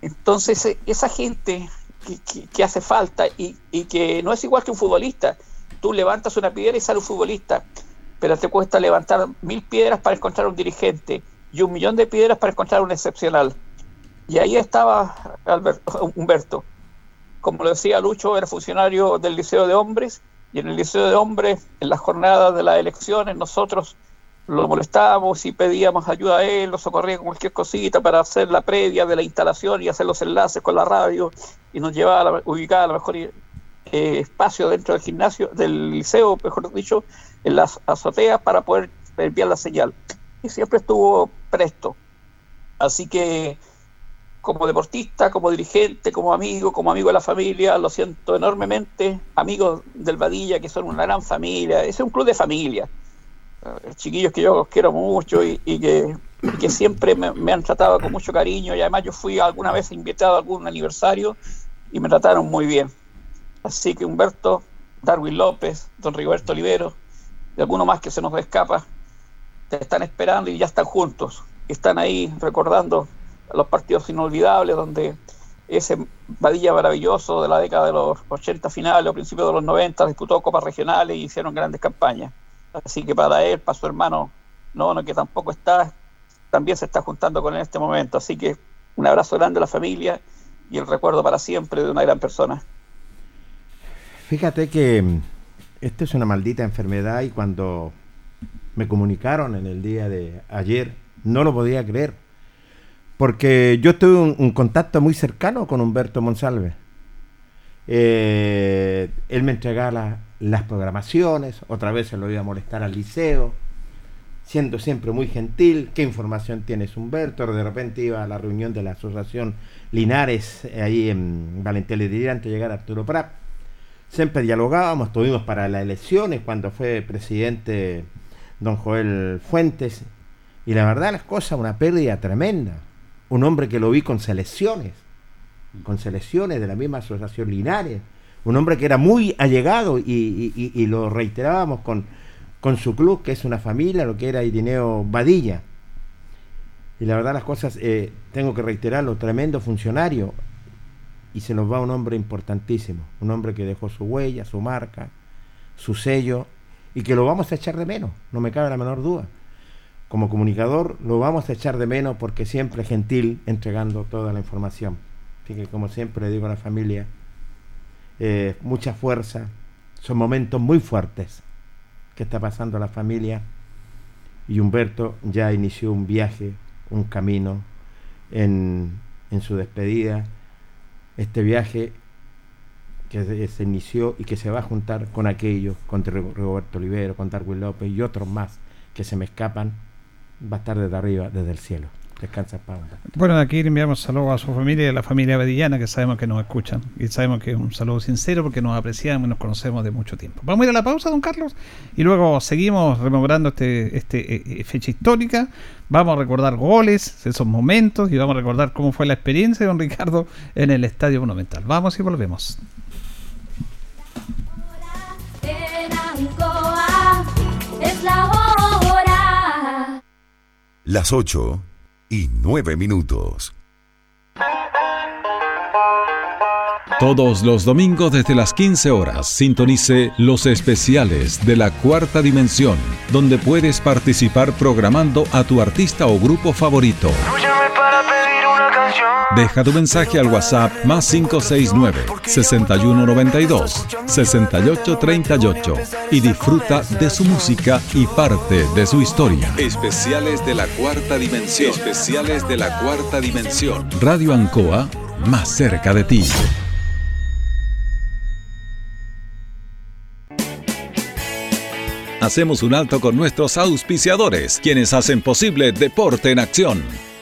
Entonces, eh, esa gente que, que- que hace falta y, y que no es igual que un futbolista, tú levantas una piedra y sale un futbolista, pero te cuesta levantar mil piedras para encontrar un dirigente y un millón de piedras para encontrar un excepcional. Y ahí estaba Alberto, Humberto. Como lo decía Lucho, era funcionario del Liceo de Hombres y en el Liceo de Hombres, en las jornadas de las elecciones, nosotros lo molestábamos y pedíamos ayuda a él, lo socorría con cualquier cosita para hacer la previa de la instalación y hacer los enlaces con la radio y nos llevaba a la, ubicada a mejor eh, espacio dentro del gimnasio, del liceo, mejor dicho, en las azoteas para poder enviar la señal. Y siempre estuvo presto. Así que como deportista, como dirigente, como amigo, como amigo de la familia, lo siento enormemente, amigos del Vadilla, que son una gran familia, es un club de familia eh, chiquillos que yo quiero mucho y, que, siempre me, han tratado con mucho cariño y además yo fui alguna vez invitado a algún aniversario y me trataron muy bien. Así que Humberto, Darwin López, don Rigoberto Olivero y alguno más que se nos escapa, te están esperando y ya están juntos. Están ahí recordando los partidos inolvidables donde ese Vadilla maravilloso de la década de los 80 finales o principios de los 90 disputó copas regionales y hicieron grandes campañas. Así que para él, para su hermano no, que tampoco está, también se está juntando con él en este momento. Así que un abrazo grande a la familia y el recuerdo para siempre de una gran persona. Fíjate que mm, esta es una maldita enfermedad y cuando me comunicaron en el día de ayer, no lo podía creer. Porque yo tuve un, contacto muy cercano con Humberto Monsalve. Eh, él me entregaba las programaciones, otra vez se lo iba a molestar al liceo, siendo siempre muy gentil, qué información tienes Humberto, de repente iba a la reunión de la asociación Linares, eh, ahí en Valentín le antes de llegar Arturo Prat, siempre dialogábamos, tuvimos para las elecciones cuando fue presidente don Joel Fuentes, y la verdad las cosas, una pérdida tremenda, un hombre que lo vi con selecciones, con selecciones de la misma asociación Linares, un hombre que era muy allegado y, lo reiterábamos con, con, su club, que es una familia, lo que era Irineo Badilla. Y la verdad las cosas, eh, tengo que reiterarlo, tremendo funcionario. Y se nos va un hombre importantísimo, un hombre que dejó su huella, su marca, su sello, y que lo vamos a echar de menos, no me cabe la menor duda. Como comunicador lo vamos a echar de menos porque siempre gentil entregando toda la información. Así que como siempre le digo a la familia, eh, mucha fuerza. Son momentos muy fuertes que está pasando la familia. Y Humberto ya inició un viaje, un camino en, en su despedida. Este viaje que se inició y que se va a juntar con aquellos, con Roberto Olivero, con Darwin López y otros más que se me escapan, va a estar desde arriba, desde el cielo. Descansa Bueno, aquí enviamos saludos a su familia y a la familia Bedillana que sabemos que nos escuchan y sabemos que es un saludo sincero porque nos apreciamos y nos conocemos de mucho tiempo. Vamos a ir a la pausa, don Carlos, y luego seguimos rememorando este, este eh, eh, fecha histórica. Vamos a recordar goles, esos momentos y vamos a recordar cómo fue la experiencia de don Ricardo en el Estadio Monumental. Vamos y volvemos. Las 8 y 9 minutos. Todos los domingos desde las 15 horas sintonice los especiales de la cuarta dimensión, donde puedes participar programando a tu artista o grupo favorito. Deja tu mensaje al WhatsApp más 569-6192-6838 y disfruta de su música y parte de su historia. Especiales de la cuarta dimensión. Especiales de la cuarta dimensión. Radio Ancoa, más cerca de ti. Hacemos un alto con nuestros auspiciadores, quienes hacen posible Deporte en Acción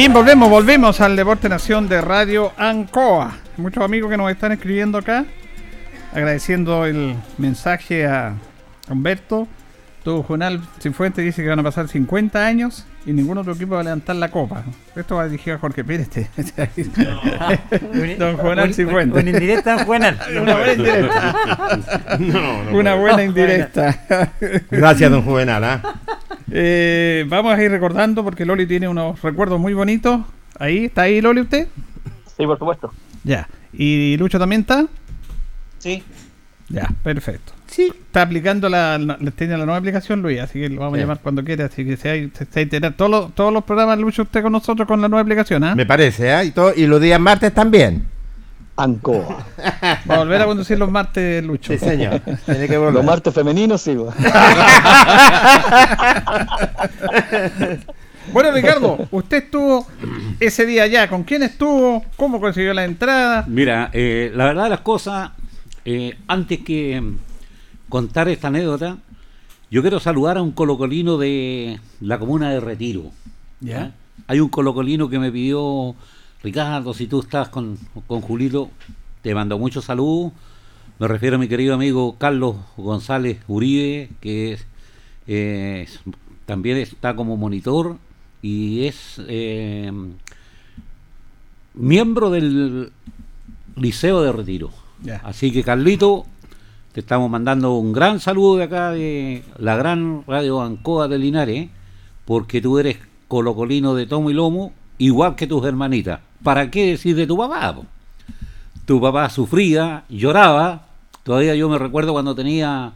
Bien, volvemos, volvemos al Deporte Nación de Radio Ancoa. Muchos amigos que nos están escribiendo acá, agradeciendo el mensaje a Humberto. Tu Jonal Sinfuente dice que van a pasar 50 años y ningún otro equipo va a levantar la copa. Esto va dirigido a Jorge Pérez. Don Jonal Cifuentes. Una indirecta buena. Una buena indirecta. No, no, Una no. buena indirecta. Gracias, don Juvenal. ¿ah? Eh, vamos a ir recordando porque Loli tiene unos recuerdos muy bonitos. Ahí, ¿está ahí Loli usted? Sí, por supuesto. Ya. ¿Y Lucho también está? Sí. Ya, perfecto. Sí. Está aplicando la, la- tiene la nueva aplicación Luis, así que lo vamos Sí. a llamar cuando quiera, así que se, se, todos los, todos los programas Lucho usted con nosotros con la nueva aplicación, ¿ah? Me parece, ¿ah? Y, todo, y los días martes también. Ancoa. Va a volver a conducir los martes Lucho. Sí, señor. Tiene que volver. Los martes femeninos, sí. Bueno, Ricardo, usted estuvo ese día allá. ¿Con quién estuvo? ¿Cómo consiguió la entrada? Mira, eh, la verdad de las cosas, eh, antes que contar esta anécdota, yo quiero saludar a un colocolino de la comuna de Retiro. Ya. ¿eh? Hay un colocolino que me pidió, Ricardo, si tú estás con, con Julito, te mando muchos saludos. Me refiero a mi querido amigo Carlos González Uribe, que es, eh, también está como monitor y es eh, miembro del Liceo de Retiro. Ya. Así que Carlito, te estamos mandando un gran saludo de acá de la gran radio Ancoa de Linares, porque tú eres colocolino de tomo y lomo, igual que tus hermanitas. ¿Para qué decir de tu papá? Tu papá sufría, lloraba, todavía yo me recuerdo cuando tenía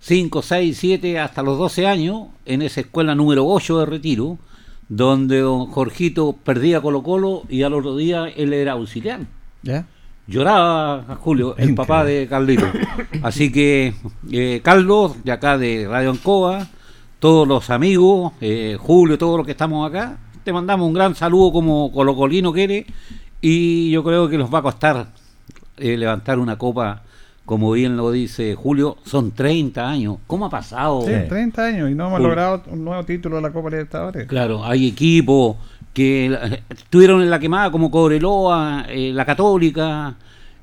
5, 6, 7, hasta los 12 años, en esa escuela número 8 de Retiro, donde don Jorgito perdía Colo Colo y al otro día él era auxiliar. ¿Ya? Lloraba Julio, el papá de Carlito. Así que, eh, Carlos, de acá de Radio Ancoa, todos los amigos, eh, Julio, todos los que estamos acá, te mandamos un gran saludo como colocolino que eres y yo creo que nos va a costar eh, levantar una copa, como bien lo dice Julio, son 30 años. ¿Cómo ha pasado? Sí, 30 años y no hemos logrado un nuevo título de la Copa Libertadores. Claro, hay equipos que estuvieron en la quemada como Cobreloa, eh, la Católica,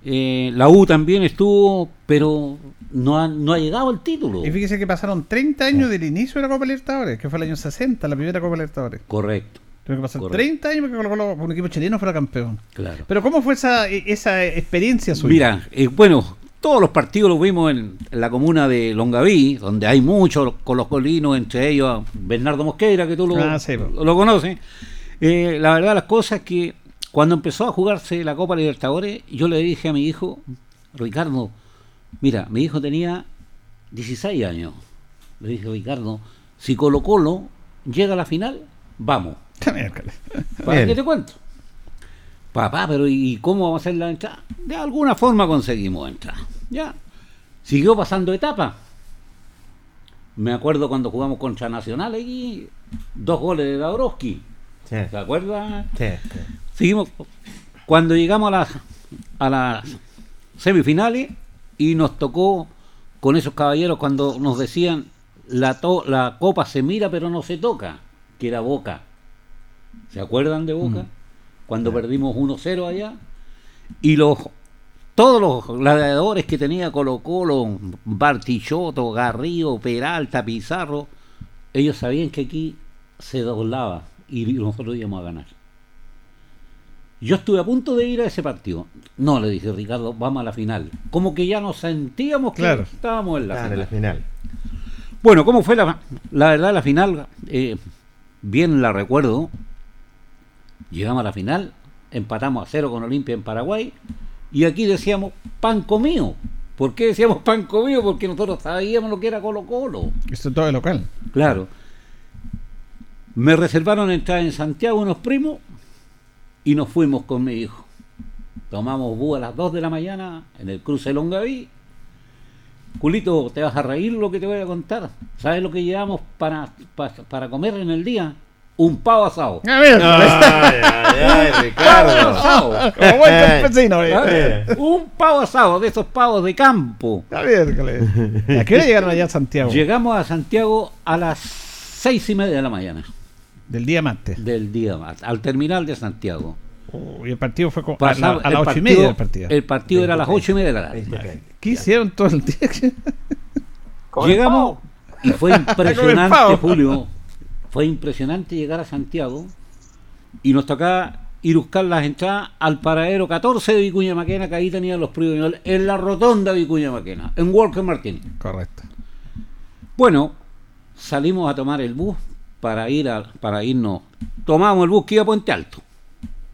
eh, la U también estuvo, pero no ha, no ha llegado el título. Y fíjese que pasaron 30 años del inicio de la Copa Libertadores, que fue el año 60, la primera Copa Libertadores. Correcto. Tuvieron que pasar Correcto. 30 años que Colo un equipo chileno fuera campeón. Claro. Pero ¿cómo fue esa, esa experiencia suya? Mira, eh, bueno, todos los partidos los vimos en, en la comuna de Longaví, donde hay muchos colocolinos, entre ellos Bernardo Mosqueira, que tú lo, Ah, sí, lo conoces. Eh, la verdad, las cosas es que cuando empezó a jugarse la Copa Libertadores, yo le dije a mi hijo, Ricardo, mira, mi hijo tenía 16 años. Le dije, Ricardo, si Colo Colo llega a la final, vamos. ¿Para qué te cuento? Papá, pero ¿y cómo vamos a hacer la entrada? De alguna forma conseguimos entrar. Ya. Siguió pasando etapa. Me acuerdo cuando jugamos contra Nacional aquí, dos goles de Dabrowski. Sí, ¿Se acuerda? sí, sí. Seguimos. Cuando llegamos a las, a las semifinales y nos tocó con esos caballeros cuando nos decían la, to- la copa se mira pero no se toca, que era Boca. ¿Se acuerdan de Boca? Cuando perdimos 1-0 allá. Y los todos los gladiadores que tenía Colo Colo, Bartichotto, Garrido, Peralta, Pizarro, ellos sabían que aquí se doblaba y nosotros íbamos a ganar. Yo estuve a punto de ir a ese partido. No, le dije, Ricardo, vamos a la final. Como que ya nos sentíamos que Claro. estábamos en la Claro, final. la final. Bueno, ¿cómo fue la, la verdad la final? Eh, bien la recuerdo. Llegamos a la final, empatamos a cero con Olimpia en Paraguay y aquí decíamos pan comido. ¿Por qué decíamos pan comido? Porque nosotros sabíamos lo que era Colo Colo. Esto es todo de local. Claro. Me reservaron entrar en Santiago unos primos y nos fuimos con mi hijo. Tomamos búho a las 2 de la mañana en el cruce Longaví. Julito, te vas a reír lo que te voy a contar. ¿Sabes lo que llevamos para, para, para comer en el día? Un pavo asado. A ver, Ay, ay, ay, Pavo Ricardo. asado. como buen campesino. eh. Un pavo asado de esos pavos de campo. A ver, ¿A qué hora llegaron allá a Santiago? Llegamos a Santiago a las seis y media de la mañana Del día martes. del día más, al terminal de Santiago. Oh, y el partido fue como a, Pasaba- la- a las el ocho y media del partido. El partido era a las ocho y media de la tarde. 20. ¿Qué hicieron todo el día? Con el Llegamos y fue impresionante. Julio. Fue impresionante llegar a Santiago y nos tocaba ir buscar las entradas al paradero 14 de Vicuña Maquena, que ahí tenían los premios en la rotonda de Vicuña Maquena, en Walker Martínez. Correcto. Bueno, salimos a tomar el bus para ir a, para irnos. Tomamos el bus que iba a Puente Alto.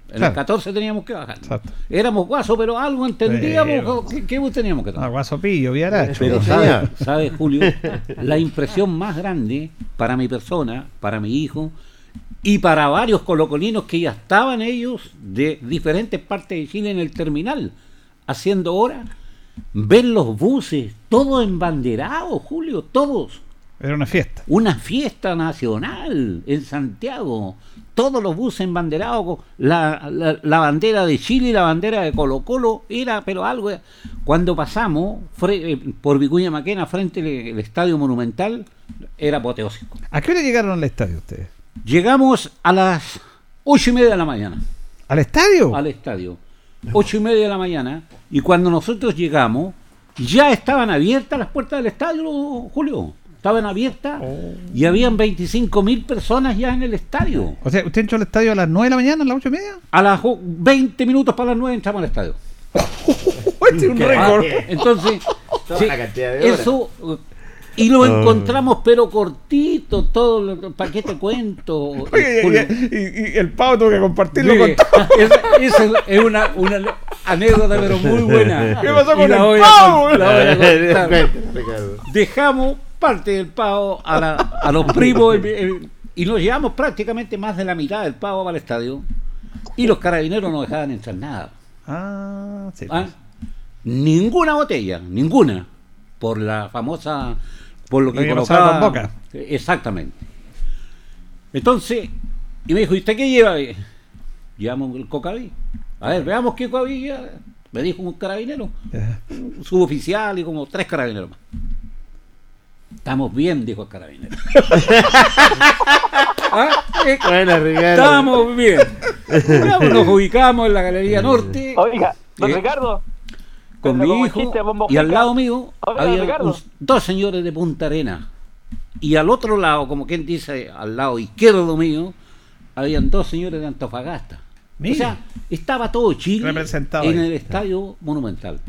En Claro. el 14 teníamos que bajar. Exacto. Éramos guasos, pero algo entendíamos. Pero- ¿Qué, qué bus teníamos que tomar? Ah, Guasopillo, Viaracho. Pero sabes, sabes, Julio, la impresión más grande para mi persona, para mi hijo y para varios colocolinos que ya estaban ellos de diferentes partes de Chile en el terminal haciendo hora, ver los buses, todos embanderados, Julio, todos. Era una fiesta. Una fiesta nacional en Santiago. Todos los buses embanderados, con la, la- la bandera de Chile y la bandera de Colo Colo, era pero algo. Cuando pasamos fre- eh, por Vicuña Maquena frente al Estadio Monumental, era apoteósico. ¿A qué hora llegaron al estadio ustedes? Llegamos a las ocho y media de la mañana. ¿Al estadio? Al estadio. Ocho y media de la mañana. Y cuando nosotros llegamos, ya estaban abiertas las puertas del estadio, Julio. Estaban abiertas y habían 25 mil personas ya en el estadio. O sea, ¿usted entró al estadio a las 9 de la mañana, a las 8 y media? A las jo- 20 minutos para las 9 entramos al estadio. Este es un récord. Entonces, sí, eso. Y lo Ah. encontramos, pero cortito, todo. ¿Para qué te cuento? Oye, y, y- y el pavo tuvo que compartirlo Mire, con todo. esa, esa es una, una anécdota, pero muy buena. ¿Qué pasó con el pavo? Dejamos parte del pavo a, la- a los primos el- el- y nos llevamos prácticamente más de la mitad del pavo para el estadio. Y los carabineros no dejaban entrar nada. Ah, sí. ¿ah? Ninguna botella, ninguna. Por la famosa. Por lo que que colocaba. con Boca. Exactamente. Entonces, y me dijo, ¿y usted qué lleva? Llevamos el cocaví. A ver, veamos qué cocaví lleva. Me dijo un carabinero, suboficial y como tres carabineros más. Estamos bien, dijo el carabinero. ¿Ah? Eh, Bueno, Ricardo. Estamos bien. Nos ubicamos en la Galería Norte Oiga, don Eh, Ricardo. con mi hijo y al lado mío Oiga, había Ricardo. un- dos señores de Punta Arena y al otro lado, como quien dice, al lado izquierdo mío, habían dos señores de Antofagasta. Mira. O sea, estaba todo Chile Representado en ahí. el estadio monumental.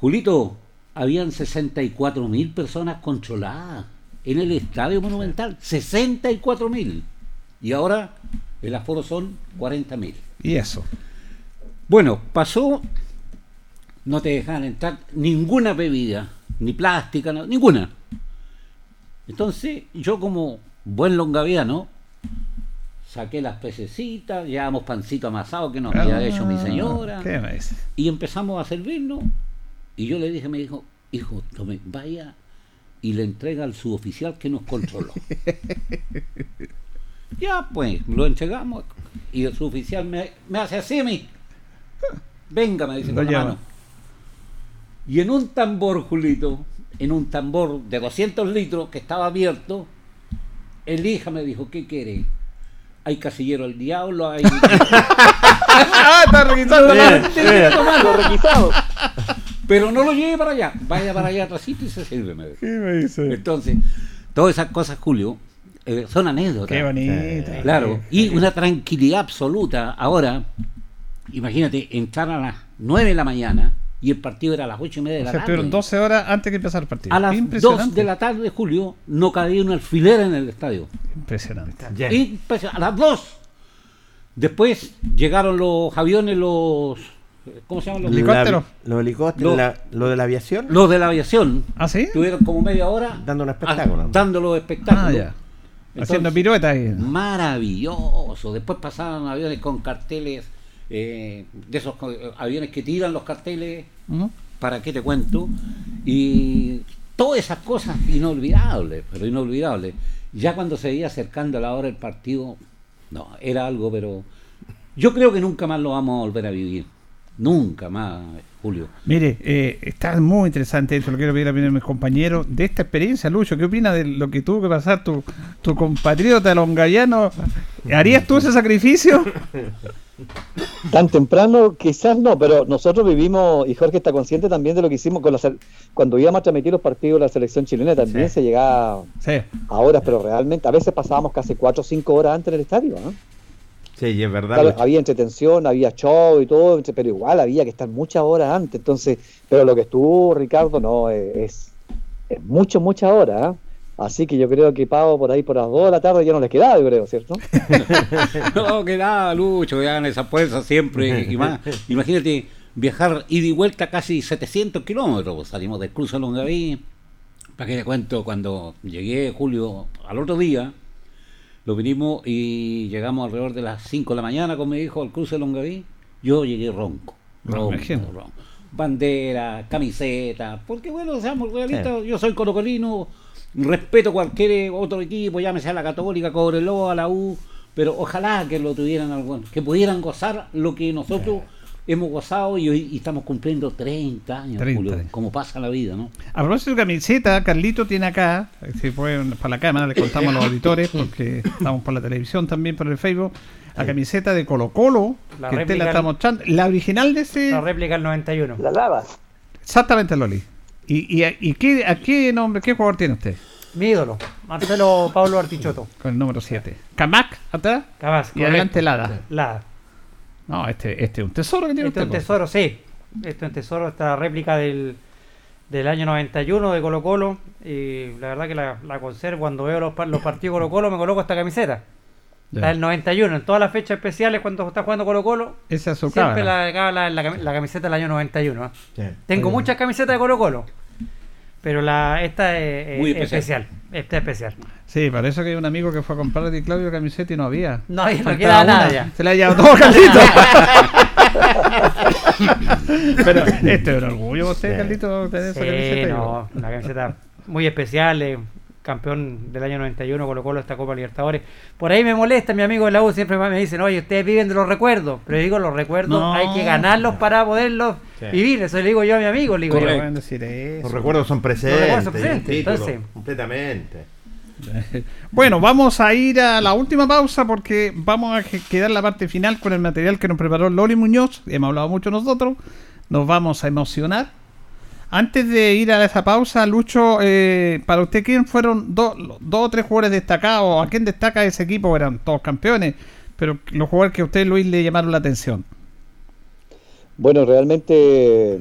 Julito, habían 64 mil personas controladas en el estadio monumental. 64 mil. Y ahora el aforo son 40 mil. Y eso. Bueno, pasó, no te dejaban entrar ninguna bebida, ni plástica, no- ninguna. Entonces, yo como buen longaviano, saqué las pececitas, llevamos pancito amasado que nos había hecho mi señora, Ah, ¿Qué y empezamos a servirnos. Y yo le dije, me dijo, hijo, tome, vaya y le entrega al suboficial que nos controló. ya, pues, lo entregamos y el suboficial me, me hace así a mí. Venga, me dice Lo con la mano. Y en un tambor, Julito, en un tambor de 200 litros que estaba abierto, el hija me dijo, ¿qué quiere? Hay casillero al diablo, hay... ¡Ah, está requisando la Los requisados. Pero no lo lleve para allá, vaya para allá atrásito y se sirve. me dijo. ¿Qué me dice? Entonces, todas esas cosas, Julio, eh, son anécdotas. Qué bonito. Claro, y una tranquilidad absoluta. Ahora, imagínate, entrar a las 9 de la mañana y el partido era a las 8 y media de O la sea, tarde. estuvieron 12 horas antes que empezara el partido. a las 2 Impresionante. de la tarde, Julio, no cabía una alfiler en el estadio. Impresionante. Ya. Impresionante. A las 2. Después llegaron los aviones, los. ¿Cómo se llaman los? La- Helicóptero. los helicópteros, Lo- de la aviación, Los de la aviación. ¿Ah, sí? Estuvieron como media hora dando un espectáculo. dando los espectáculos. Ah, ya. Haciendo piruetas ahí. Maravilloso. Después pasaban aviones con carteles, eh, de esos co- aviones que tiran los carteles. ¿para qué te cuento? Y todas esas cosas inolvidables, pero inolvidables. Ya cuando se veía acercando la hora del partido, no, era algo, pero yo creo que nunca más lo vamos a volver a vivir. Nunca más, Julio. Mire, eh, está muy interesante eso, lo quiero pedir a mis compañeros de esta experiencia, Lucho. ¿Qué opina de lo que tuvo que pasar tu, tu compatriota longayano? ¿Harías tú ese sacrificio? Tan temprano, quizás no, pero nosotros vivimos, y Jorge está consciente también de lo que hicimos con la sele- cuando íbamos a transmitir los partidos de la selección chilena, también Sí. se llegaba Sí. a horas, pero realmente a veces pasábamos casi 4 o 5 horas antes en el estadio. ¿no? Sí, y es verdad. Claro, había entretención, había show y todo, pero igual había que estar muchas horas antes. Entonces, pero lo que estuvo Ricardo, no, eh, es, es mucho, muchas horas. ¿ah? Así que yo creo que Pavo por ahí por las 2 de la tarde ya no les quedaba, yo creo, ¿cierto? No, que nada, Lucho, ya en esa fuerza siempre. Y más, imagínate viajar ida y vuelta casi 700 kilómetros. pues, Salimos del cruce de Longaví. ¿Para qué te cuento? Cuando llegué, Julio, al otro día, lo vinimos y llegamos alrededor de las 5 de la mañana con mi hijo al cruce de Longaví. Yo llegué ronco. Ronco, imagino. ronco. bandera, camiseta, porque bueno, seamos realistas, yo soy colocolino, respeto cualquier otro equipo, llámese a la Católica, Cobreloa, a la U, pero ojalá que lo tuvieran algo, que pudieran gozar lo que nosotros hemos gozado y hoy y estamos cumpliendo 30 años, 30 Julio, años. como pasa la vida, ¿no? A propósito de camiseta, Carlito tiene acá, si pueden para la cámara, le contamos a los auditores, porque estamos por la televisión también, por el Facebook, la camiseta de Colo Colo, La que usted la está mostrando, la original de ese... La réplica del 91. La lavas. Exactamente, Loli. ¿Y, y, y qué, a qué nombre, qué jugador tiene usted? Mi ídolo, Marcelo Pablo Artichoto. Con el número 7. Camac, atrás, Cabas, y correcto. adelante Lada. Lada. No, este, este es un tesoro que tiene Este es un tesoro, sí. Este es un tesoro, esta réplica del, del año 91 de Colo Colo. Y la verdad que la, la conservo cuando veo los, los partidos Colo Colo, me coloco esta camiseta. Ya. La del 91, en todas las fechas especiales cuando está jugando Colo Colo, Esa es su siempre la, la, la, la camiseta del año 91. ¿eh? Sí. Tengo muchas camisetas de Colo Colo, pero la, esta es, Muy especial. especial. Esta es especial. Sí, parece que hay un amigo que fue a comprar de Claudio camiseta y no había. No, ya no queda nada ya. Se la ha llevado todo Carlito. Pero este es un orgullo usted, Sí. Carlito, tener esa Sí, camiseta. no, una camiseta muy especial, eh, campeón del año 91 Colo Colo esta Copa Libertadores. Por ahí me molesta, mi amigo de la U siempre me dicen, oye, ustedes viven de los recuerdos, pero yo digo, los recuerdos No. hay que ganarlos para poderlos Sí. vivir, eso le digo yo a mi amigo, le digo yo. Pero pueden decir eso. Los recuerdos son presentes. recuerdos son presentes, título, entonces. Completamente. Bueno, vamos a ir a la última pausa porque vamos a que- quedar la parte final con el material que nos preparó Loli Muñoz. Hemos hablado mucho nosotros. Nos vamos a emocionar. Antes de ir a esa pausa, Lucho, eh, para usted, ¿quién fueron dos dos o tres jugadores destacados? ¿A quién destaca ese equipo? Eran todos campeones, pero los jugadores que a usted, Luis, le llamaron la atención. Bueno, realmente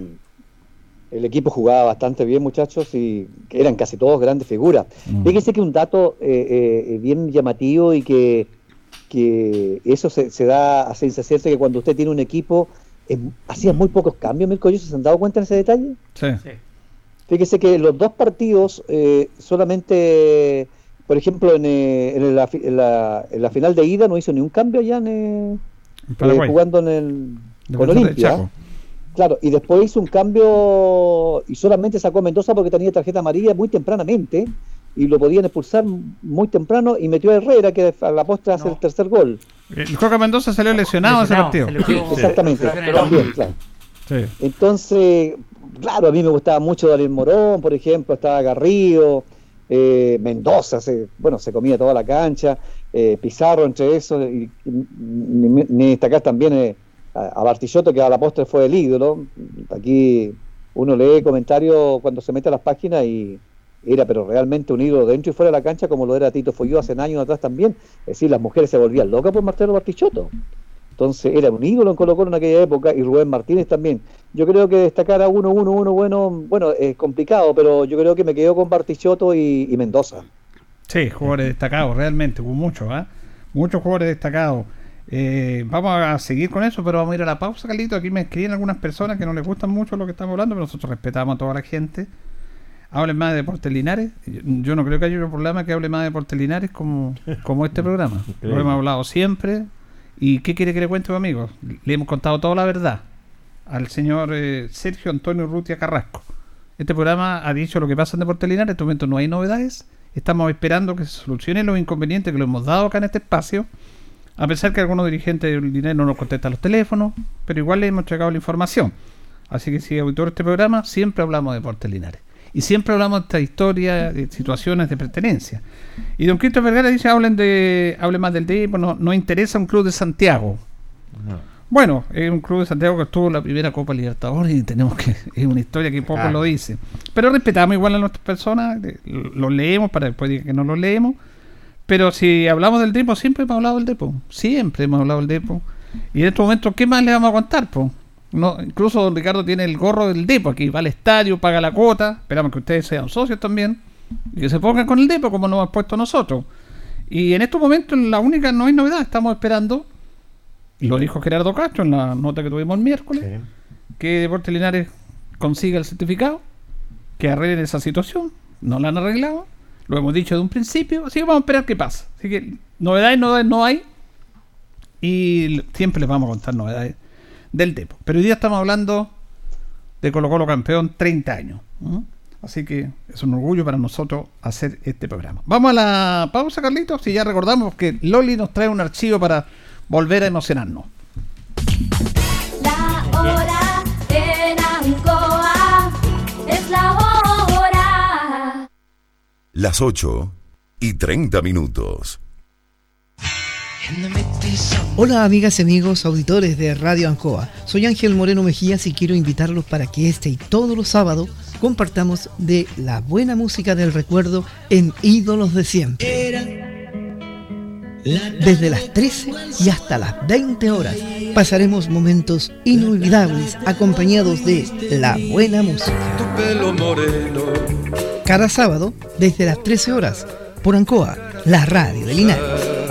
el equipo jugaba bastante bien, muchachos, y eran casi todos grandes figuras. Fíjese que un dato eh, eh, bien llamativo y que, que eso se, se da a cierta que cuando usted tiene un equipo, eh, hacía muy pocos cambios, Mirko, ¿ellos se han dado cuenta de ese detalle? Sí. Sí. Fíjese que los dos partidos, eh, solamente, por ejemplo, en, eh, en la, fi- en la- en la final de ida no hizo ni un cambio allá en, En jugando en el, con Olimpia. Claro, y después hizo un cambio y solamente sacó a Mendoza porque tenía tarjeta amarilla muy tempranamente y lo podían expulsar muy temprano y metió a Herrera que a la postre hace No. el tercer gol. El Coca Mendoza salió lesionado en ese Lesionado, partido. Exactamente, Se lesionó. también, claro. Sí. Entonces, claro, a mí me gustaba mucho Daniel Morón, por ejemplo, estaba Garrido, eh, Mendoza, se, bueno, se comía toda la cancha, eh, Pizarro entre eso, y, y ni, ni destacar también eh, a, a Bartillotto, que a la postre fue el ídolo. Aquí uno lee comentarios cuando se mete a las páginas y era pero realmente un ídolo dentro y fuera de la cancha como lo era Tito Folló hace años atrás también. Es decir, las mujeres se volvían locas por Marcelo Bartichotto. Entonces era un ídolo en Colo Colo en aquella época y Rubén Martínez también. Yo creo que destacar a uno, uno, uno bueno, bueno, es complicado, pero yo creo que me quedo con Bartichotto y, Mendoza. Sí, jugadores destacados, realmente, hubo muchos, ¿ah? Muchos jugadores destacados. Eh, vamos a seguir con eso, pero vamos a ir a la pausa, Carlito. Aquí me escriben algunas personas que no les gustan mucho lo que estamos hablando, pero nosotros respetamos a toda la gente. Hablen más de Deportes Linares. Yo, no creo que haya un programa que hable más de Deportes Linares como, como este programa. Lo hemos hablado siempre. ¿Y qué quiere que le cuente, amigos? Le hemos contado toda la verdad al señor eh, Sergio Antonio Rutia Carrasco. Este programa ha dicho lo que pasa en Deportes Linares. En este momento no hay novedades. Estamos esperando que se solucionen los inconvenientes que lo hemos dado acá en este espacio. A pesar que algunos dirigentes de Linares no nos contestan los teléfonos, pero igual le hemos entregado la información. Así que si auditor este programa, siempre hablamos de Deportes Linares. Y siempre hablamos de esta historia, de situaciones de pertenencia. Y don Cristo Vergara dice, hablen de, hable más del Depo, no, no interesa un club de Santiago. Bueno, es un club de Santiago que estuvo en la primera Copa Libertadores y tenemos que, es una historia que poco Claro. lo dice. Pero respetamos igual a nuestras personas, de- lo leemos para después digan que no lo leemos. Pero si hablamos del Depo, siempre hemos hablado del Depo. Siempre hemos hablado del Depo. Y en estos momentos, ¿qué más le vamos a contar? Po? No, incluso don Ricardo tiene el gorro del Depo aquí, va al estadio, paga la cuota. Esperamos que ustedes sean socios también. Y que se pongan con el Depo como nos hemos puesto nosotros. Y en estos momentos la única, no hay novedad, estamos esperando, lo dijo Gerardo Castro en la nota que tuvimos el miércoles, Sí. que Deportes Linares consiga el certificado, que arreglen esa situación. No la han arreglado, lo hemos dicho de un principio, así que vamos a esperar qué pasa. Así que novedades, novedades no hay, y siempre les vamos a contar novedades del Depo. Pero hoy día estamos hablando de Colo Colo campeón 30 años. Así que es un orgullo para nosotros hacer este programa. Vamos a la pausa, Carlitos, si ya recordamos que Loli nos trae un archivo para volver a emocionarnos. La hora en Ancoa es la hora. Las 8 y 30 minutos. Hola amigas y amigos auditores de Radio Ancoa. Soy Ángel Moreno Mejías y quiero invitarlos para que este y todos los sábados compartamos de la buena música del recuerdo en Ídolos de Siempre. Desde las 13 y hasta las 20 horas pasaremos momentos inolvidables acompañados de la buena música. Cada sábado desde las 13 horas por Ancoa, la radio de Linares.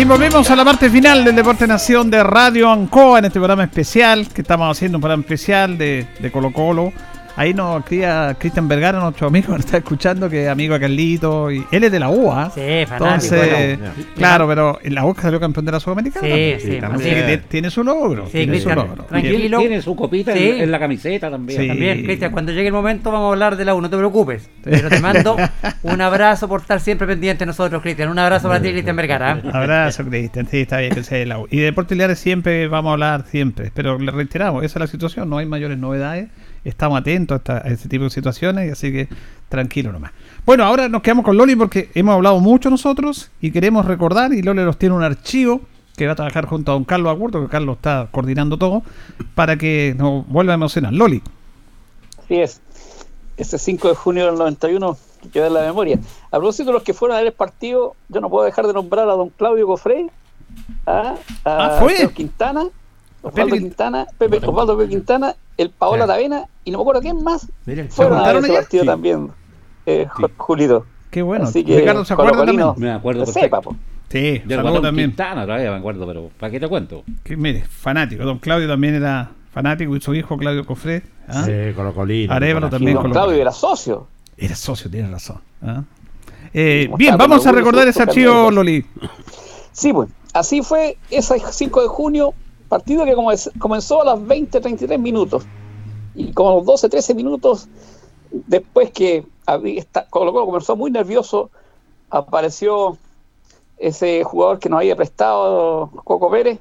Bien, volvemos a la parte final del Deporte Nación de Radio Ancoa en este programa especial que estamos haciendo un programa especial de, de Colo Colo. Ahí nos cría Cristian Vergara, nuestro amigo, nos está escuchando, que es amigo de Carlito. Y él es de la UA. Sí, fanático Entonces, claro, pero en la UA salió campeón de la Sudamericana. Sí, sí, Así que tiene, tiene su logro. Sí, tiene su Cristian, logro. tranquilo. Tiene su copita en- Sí. en, la camiseta también. Sí. También, Cristian, cuando llegue el momento vamos a hablar de la U, no te preocupes. Pero te mando un abrazo por estar siempre pendiente de nosotros, Cristian. Un abrazo para ti, Cristian Vergara. Abrazo, Cristian. Sí, está bien que sea de la U. Y de Deportes Liares siempre vamos a hablar, siempre. Pero le reiteramos, esa es la situación, no hay mayores novedades. Estamos atentos a, a este tipo de situaciones, así que tranquilo nomás. Bueno, ahora nos quedamos con Loli porque hemos hablado mucho nosotros y queremos recordar, y Loli nos tiene un archivo que va a trabajar junto a don Carlos Agurto, que Carlos está coordinando todo, para que nos vuelva a emocionar. Loli. Así es. Ese 5 de junio del 91 que queda en la memoria. A propósito de los que fueron a ver el partido, yo no puedo dejar de nombrar a don Claudio Cofré, a, a Ah, ¿fue? Pedro Quintana, Osvaldo Pepe- Quintana, Pepe, Osvaldo Pepe Quintana, el Paola Tavena y no me acuerdo quién más Miren, fueron a ese partido Sí. también, eh, Ju- Julito. Qué bueno. Así que Ricardo se acuerda también. Me acuerdo perfecto. sepa, po. Sí, Del saludo también. Quintana todavía me acuerdo, pero ¿para qué te cuento? Que, mire, fanático. Don Claudio también era fanático y su hijo Claudio Cofré. ¿ah? Sí, Colocolino. Arevalo también. Don Claudio era socio. Era socio, tiene razón. ¿ah? Eh, bien, vamos a recordar ese archivo. Loli. Sí, pues, así fue ese 5 de junio, partido que comenzó a las 20-33 minutos. Y como a los 12-13 minutos, después que Colo Colo comenzó muy nervioso, apareció ese jugador que nos había prestado Coco Pérez,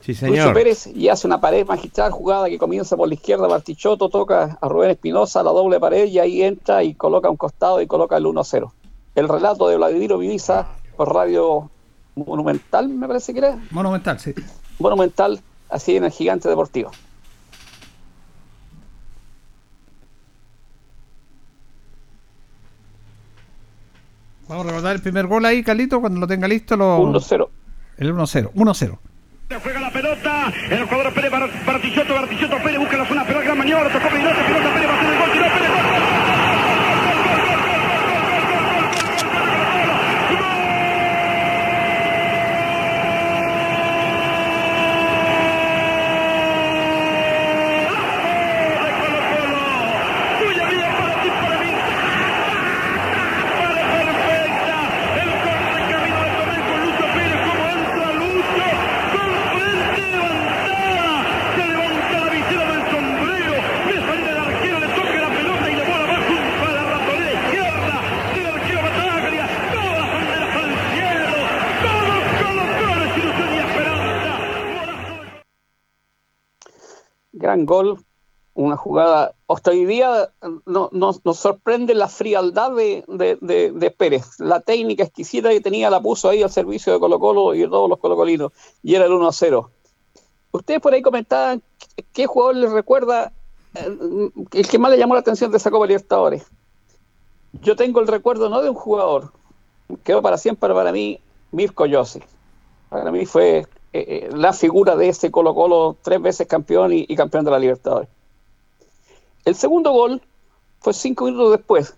Sí, señor. Pérez, y hace una pared magistral jugada que comienza por la izquierda, Bartichotto toca a Rubén Espinosa, la doble pared, y ahí entra y coloca un costado y coloca el 1-0. El relato de Vladimiro Viviza por Radio Monumental, me parece que era, Monumental, sí. Monumental, así en el Gigante Deportivo. Vamos a recordar el primer gol ahí, Carlito, cuando lo tenga listo. Lo... 1-0. El 1-0. 1-0. Juega la pelota, el jugador Pérez, Bartichotto, Bartichotto, Pérez busca la zona, pero gran maniobra, tocó Pinote, Pinote, Pérez va a hacer el gol, tiró Pérez, gol, gol, gol, gol, gol, gol, gol, Tuya vida para ti, para mí. Para perfecta. El corte camino de Torres con Lucho Pérez. Como entra Lucho. Con frente levantada. Se levanta la visera del sombrero. Le sale del arquero, le toca la pelota y la bola va junto a la ratonera izquierda. Del arquero Bataglia. Todas las banderas al cielo. Todos colocadores, ilusión y esperanza. Gran gol, una jugada. Hasta hoy día no- nos, sorprende la frialdad de, Pérez. La técnica exquisita que tenía la puso ahí al servicio de Colo Colo y de todos los colocolinos. Y era el 1 0. Ustedes por ahí comentaban qué- qué jugador les recuerda eh, el que más le llamó la atención de esa Copa Libertadores. Yo tengo el recuerdo no de un jugador, quedó para siempre para mí Mirko Yossi. Para mí fue eh, eh, la figura de ese Colo Colo, tres veces campeón y, y campeón de la Libertadores. El segundo gol fue cinco minutos después.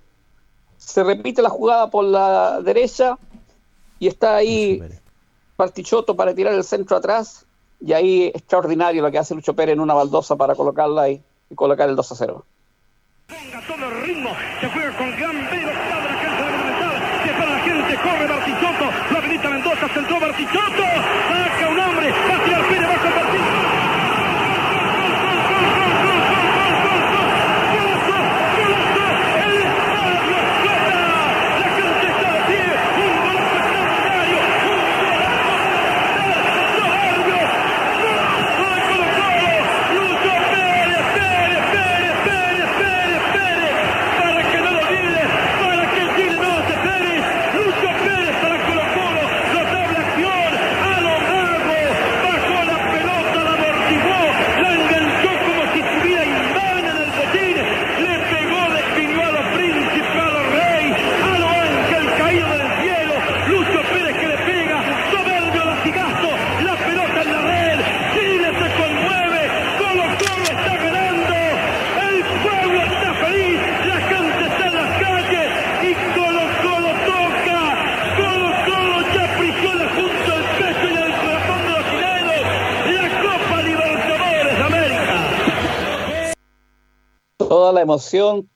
Se repite la jugada por la derecha y está ahí Partichoto para tirar el centro atrás y ahí extraordinario lo que hace Lucho Pérez en una baldosa para colocarla y, y colocar el 2 a 0. Ponga todo el ritmo, se juega con gran está de la de se para la gente, corre Bartichotto, lo habilita Mendoza, centró Bartichotto, saca un hombre, va a tirar Pérez, va a compartir. para que no lo olvide, para que el Chile no se Pérez, Lucho Pérez para Colo Colo, notable acción, a lo La emoción,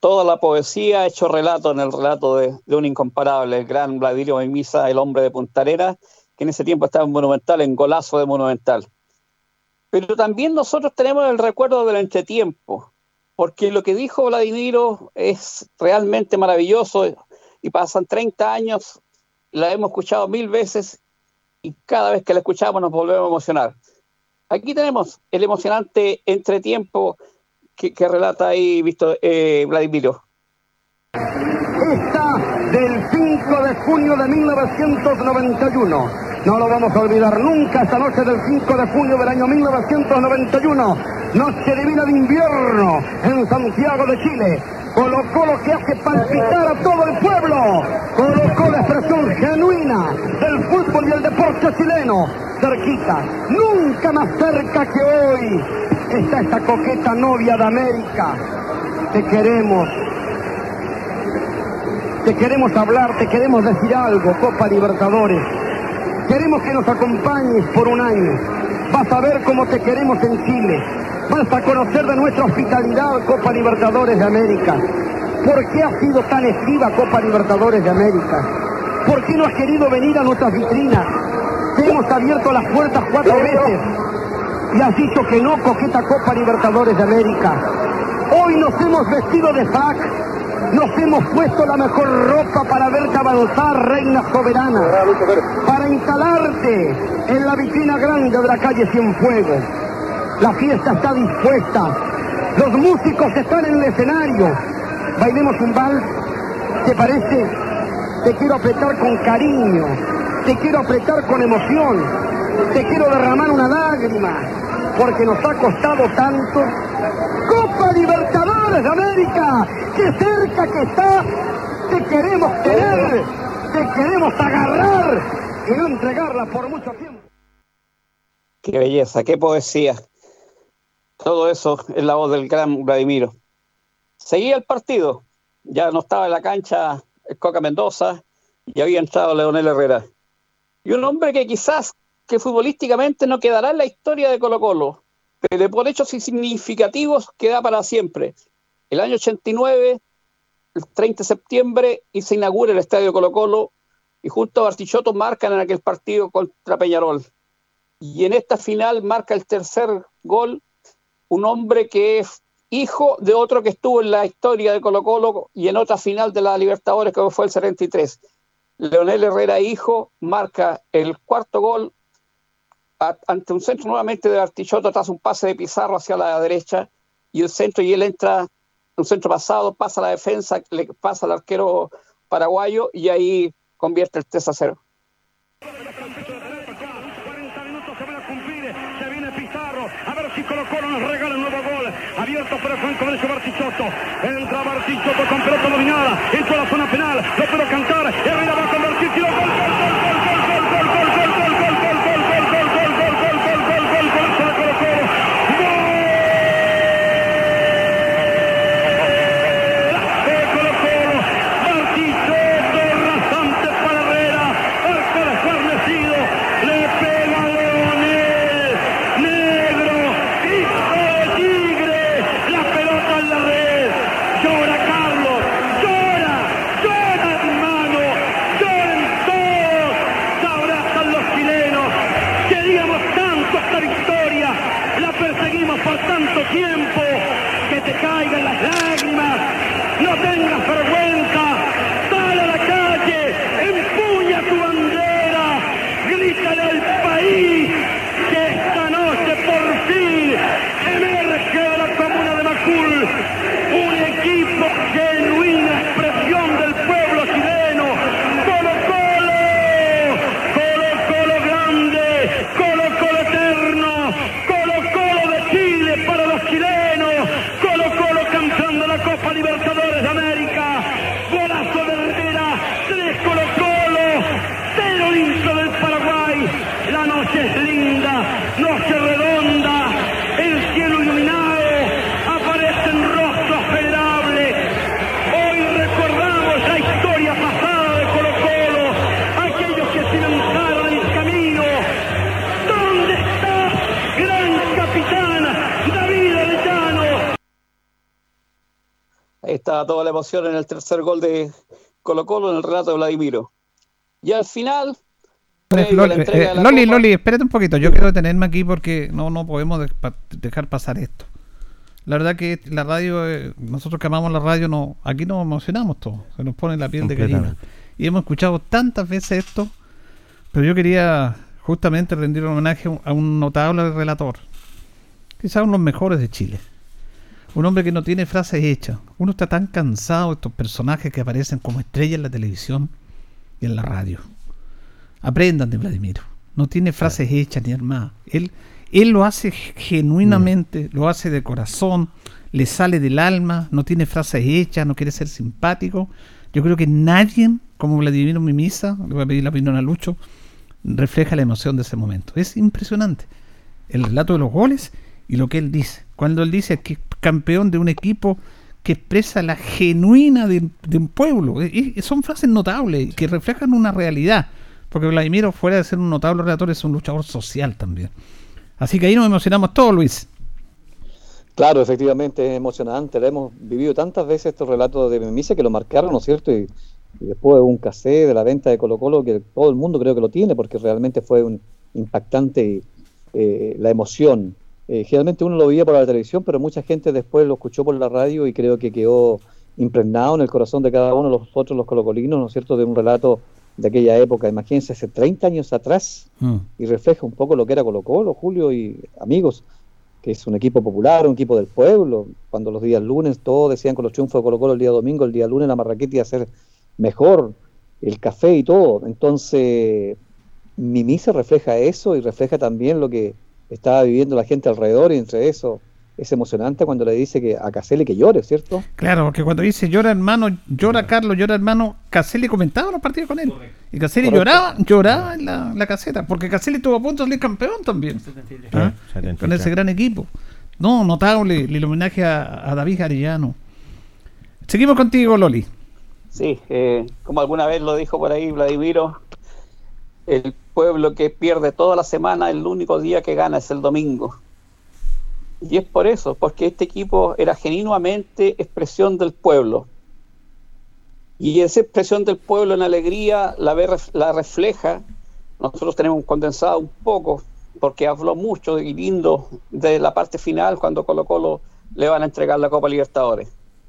toda la poesía hecho relato en el relato de, un incomparable, el gran Vladimiro Mimisa, el hombre de Punta Arenas, que en ese tiempo estaba en Monumental, en golazo de Monumental. Pero también nosotros tenemos el recuerdo del entretiempo, porque lo que dijo Vladimiro es realmente maravilloso y pasan 30 años, la hemos escuchado mil veces y cada vez que la escuchamos nos volvemos a emocionar. Aquí tenemos el emocionante entretiempo que relata ahí visto, eh, Vladimiro. Esta del 5 de junio de 1991. No lo vamos a olvidar nunca, esta noche del 5 de junio del año 1991. Noche divina de invierno en Santiago de Chile. Colocó lo que hace palpitar a todo el pueblo. Colocó la expresión genuina del fútbol y el deporte chileno. Cerquita, nunca más cerca que hoy. Está esta coqueta novia de América. Te queremos, te queremos hablar, te queremos decir algo, Copa Libertadores. Queremos que nos acompañes por un año. Vas a ver cómo te queremos en Chile. Vas a conocer de nuestra hospitalidad, Copa Libertadores de América. ¿Por qué has sido tan esquiva, Copa Libertadores de América? ¿Por qué no has querido venir a nuestras vitrinas? Te hemos abierto las puertas cuatro veces y has dicho que no, coqueta Copa Libertadores de América. Hoy nos hemos vestido de frac, nos hemos puesto la mejor ropa para verte avanzar, reina soberana, para instalarte en la vitrina grande de la calle Cienfuegos. La fiesta está dispuesta, los músicos están en el escenario. Bailemos un vals, ¿te parece? Te quiero apretar con cariño, te quiero apretar con emoción, te quiero derramar una lágrima, porque nos ha costado tanto. Copa Libertadores de América, que cerca que está, te queremos tener, te queremos agarrar y no entregarla por mucho tiempo. Qué belleza, qué poesía. Todo eso es la voz del gran Vladimiro. Seguía el partido. Ya no estaba en la cancha Coca Mendoza y había entrado Leonel Herrera. Y un hombre que quizás que futbolísticamente no quedará en la historia de Colo Colo, pero por hechos significativos queda para siempre. El año 89, el 30 de septiembre, y se inaugura el Estadio Colo Colo y junto a Bartichotto marcan en aquel partido contra Peñarol. Y en esta final marca el tercer gol un hombre que es hijo de otro que estuvo en la historia de Colo Colo y en otra final de la Libertadores que fue el 73. Leonel Herrera, hijo, marca el cuarto gol ante un centro nuevamente de Artichoto tras un pase de Pizarro hacia la derecha y el centro y él entra un centro pasado, pasa la defensa, le pasa al arquero paraguayo y ahí convierte el 3 a 0. Se viene Pizarro, a ver si Colo Colo nos regala un nuevo gol. Abierto por el flanco derecho Bartichotto. Entra Bartichotto con pelota dominada. Entra a la zona penal. Lo puedo cantar. Herrera la emoción en el tercer gol de Colo Colo en el relato de Vladimiro. Y al final, Loli, eh, Loli, Loli, espérate un poquito. Yo quiero detenerme aquí porque no, no podemos dejar pasar esto. La verdad que la radio, eh, nosotros que amamos la radio, no, aquí nos emocionamos todos. Se nos pone la piel de gallina. Y hemos escuchado tantas veces esto, pero yo quería justamente rendir un homenaje a un- a un notable relator. Quizás uno de los mejores de Chile. Un hombre que no tiene frases hechas. Uno está tan cansado de estos personajes que aparecen como estrellas en la televisión y en la radio. Aprendan de Vladimiro. No tiene frases hechas ni armadas. Él, él lo hace genuinamente, lo hace de corazón, le sale del alma, no tiene frases hechas, no quiere ser simpático. Yo creo que nadie, como Vladimiro Mimisa, le voy a pedir la opinión a Lucho, refleja la emoción de ese momento. Es impresionante. El relato de los goles y lo que él dice. Cuando él dice que es campeón de un equipo que expresa la genuina de, un pueblo. Y- y son frases notables que reflejan una realidad. Porque Vladimiro, fuera de ser un notable relator, es un luchador social también. Así que ahí nos emocionamos todos, Luis. Claro, efectivamente es emocionante. Hemos vivido tantas veces estos relatos de Memisa que lo marcaron, ¿no es cierto? Y, después de un cassette de la venta de Colo Colo que todo el mundo creo que lo tiene porque realmente fue un impactante eh, la emoción. Eh, generalmente uno lo veía por la televisión, pero mucha gente después lo escuchó por la radio y creo que quedó impregnado en el corazón de cada uno de los otros, los colocolinos, ¿no es cierto?, de un relato de aquella época. Imagínense, hace 30 años atrás, y refleja un poco lo que era Colo Colo, Julio y amigos, que es un equipo popular, un equipo del pueblo. Cuando los días lunes todos decían con los triunfos de Colo Colo el día domingo, el día lunes la marraqueta iba a ser mejor, el café y todo. Entonces, Mimisa refleja eso y refleja también lo que estaba viviendo la gente alrededor y entre eso es emocionante cuando le dice que a Caselli que llore, ¿cierto? Claro, porque cuando dice llora hermano, llora Carlos, llora hermano, Caselli comentaba los partidos con él. Y Caselli lloraba, lloraba en la, la caseta, porque Caselli estuvo a punto de salir campeón también. ¿Ah? Sí, 73. Con ese gran equipo. No, notable el homenaje a, a David Arellano. Seguimos contigo, Loli. Sí, eh, como alguna vez lo dijo por ahí Vladimiro, el pueblo que pierde toda la semana, el único día que gana es el domingo. Y es por eso, porque este equipo era genuinamente expresión del pueblo. Y esa expresión del pueblo en alegría la, ve, refleja. Nosotros tenemos condensado un poco, porque habló mucho y lindo de la parte final cuando Colo Colo le van a entregar la Copa Libertadores.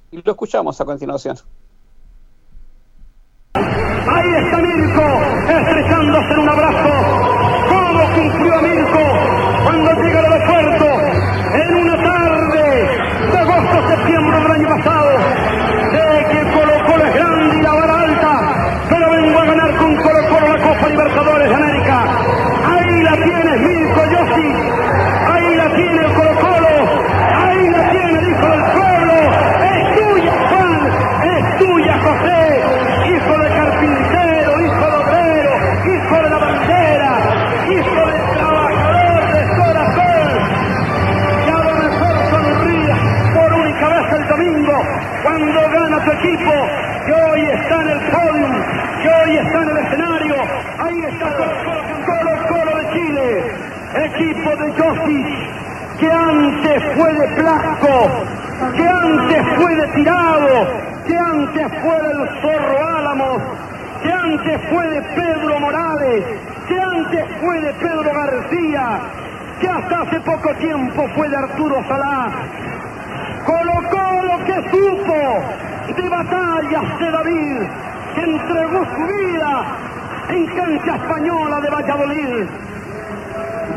Y lo escuchamos a continuación. Ahí está Mirko, estrechándose en un abrazo. ¿Cómo cumplió Mirko cuando llega al aeropuerto equipo, que hoy está en el podium, que hoy está en el escenario. Ahí está Colo Colo de Chile, equipo de Josic, que antes fue de Blasco, que antes fue de Tirado, que antes fue del Zorro Álamos, que antes fue de Pedro Morales, que antes fue de Pedro García, que hasta hace poco tiempo fue de Arturo Salá. Colocó lo que supo de batallas de David, que entregó su vida en cancha española de Valladolid.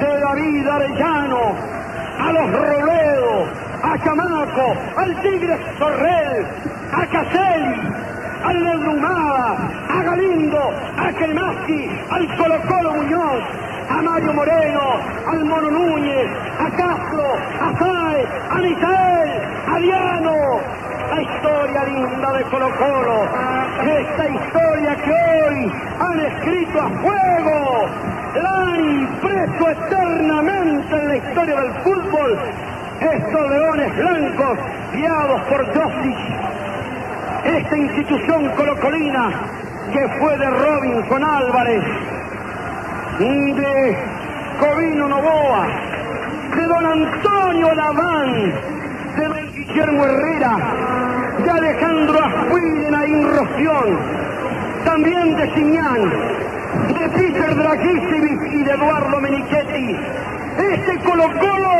De David Arellano a los Robledo, a Chamaco, al Tigre Sorrel, a Caselli, al Nerlumada, a Galindo, a Kelmaski, al Colo Colo Muñoz, a Mario Moreno, al Mono Núñez, a Castro, a Saez, a Misael, a Diano. La historia linda de Colo Colo, esta historia que hoy han escrito a fuego, la han impreso eternamente en la historia del fútbol. Estos leones blancos guiados por Josic, esta institución colocolina que fue de Robinson Álvarez, de Covino Novoa, de don Antonio Laván, Guillermo Herrera, de Alejandro Aspuy, de Naín Roción, también de Siñán, de Peter Dragicevic y de Eduardo Menichetti. Este Colo Colo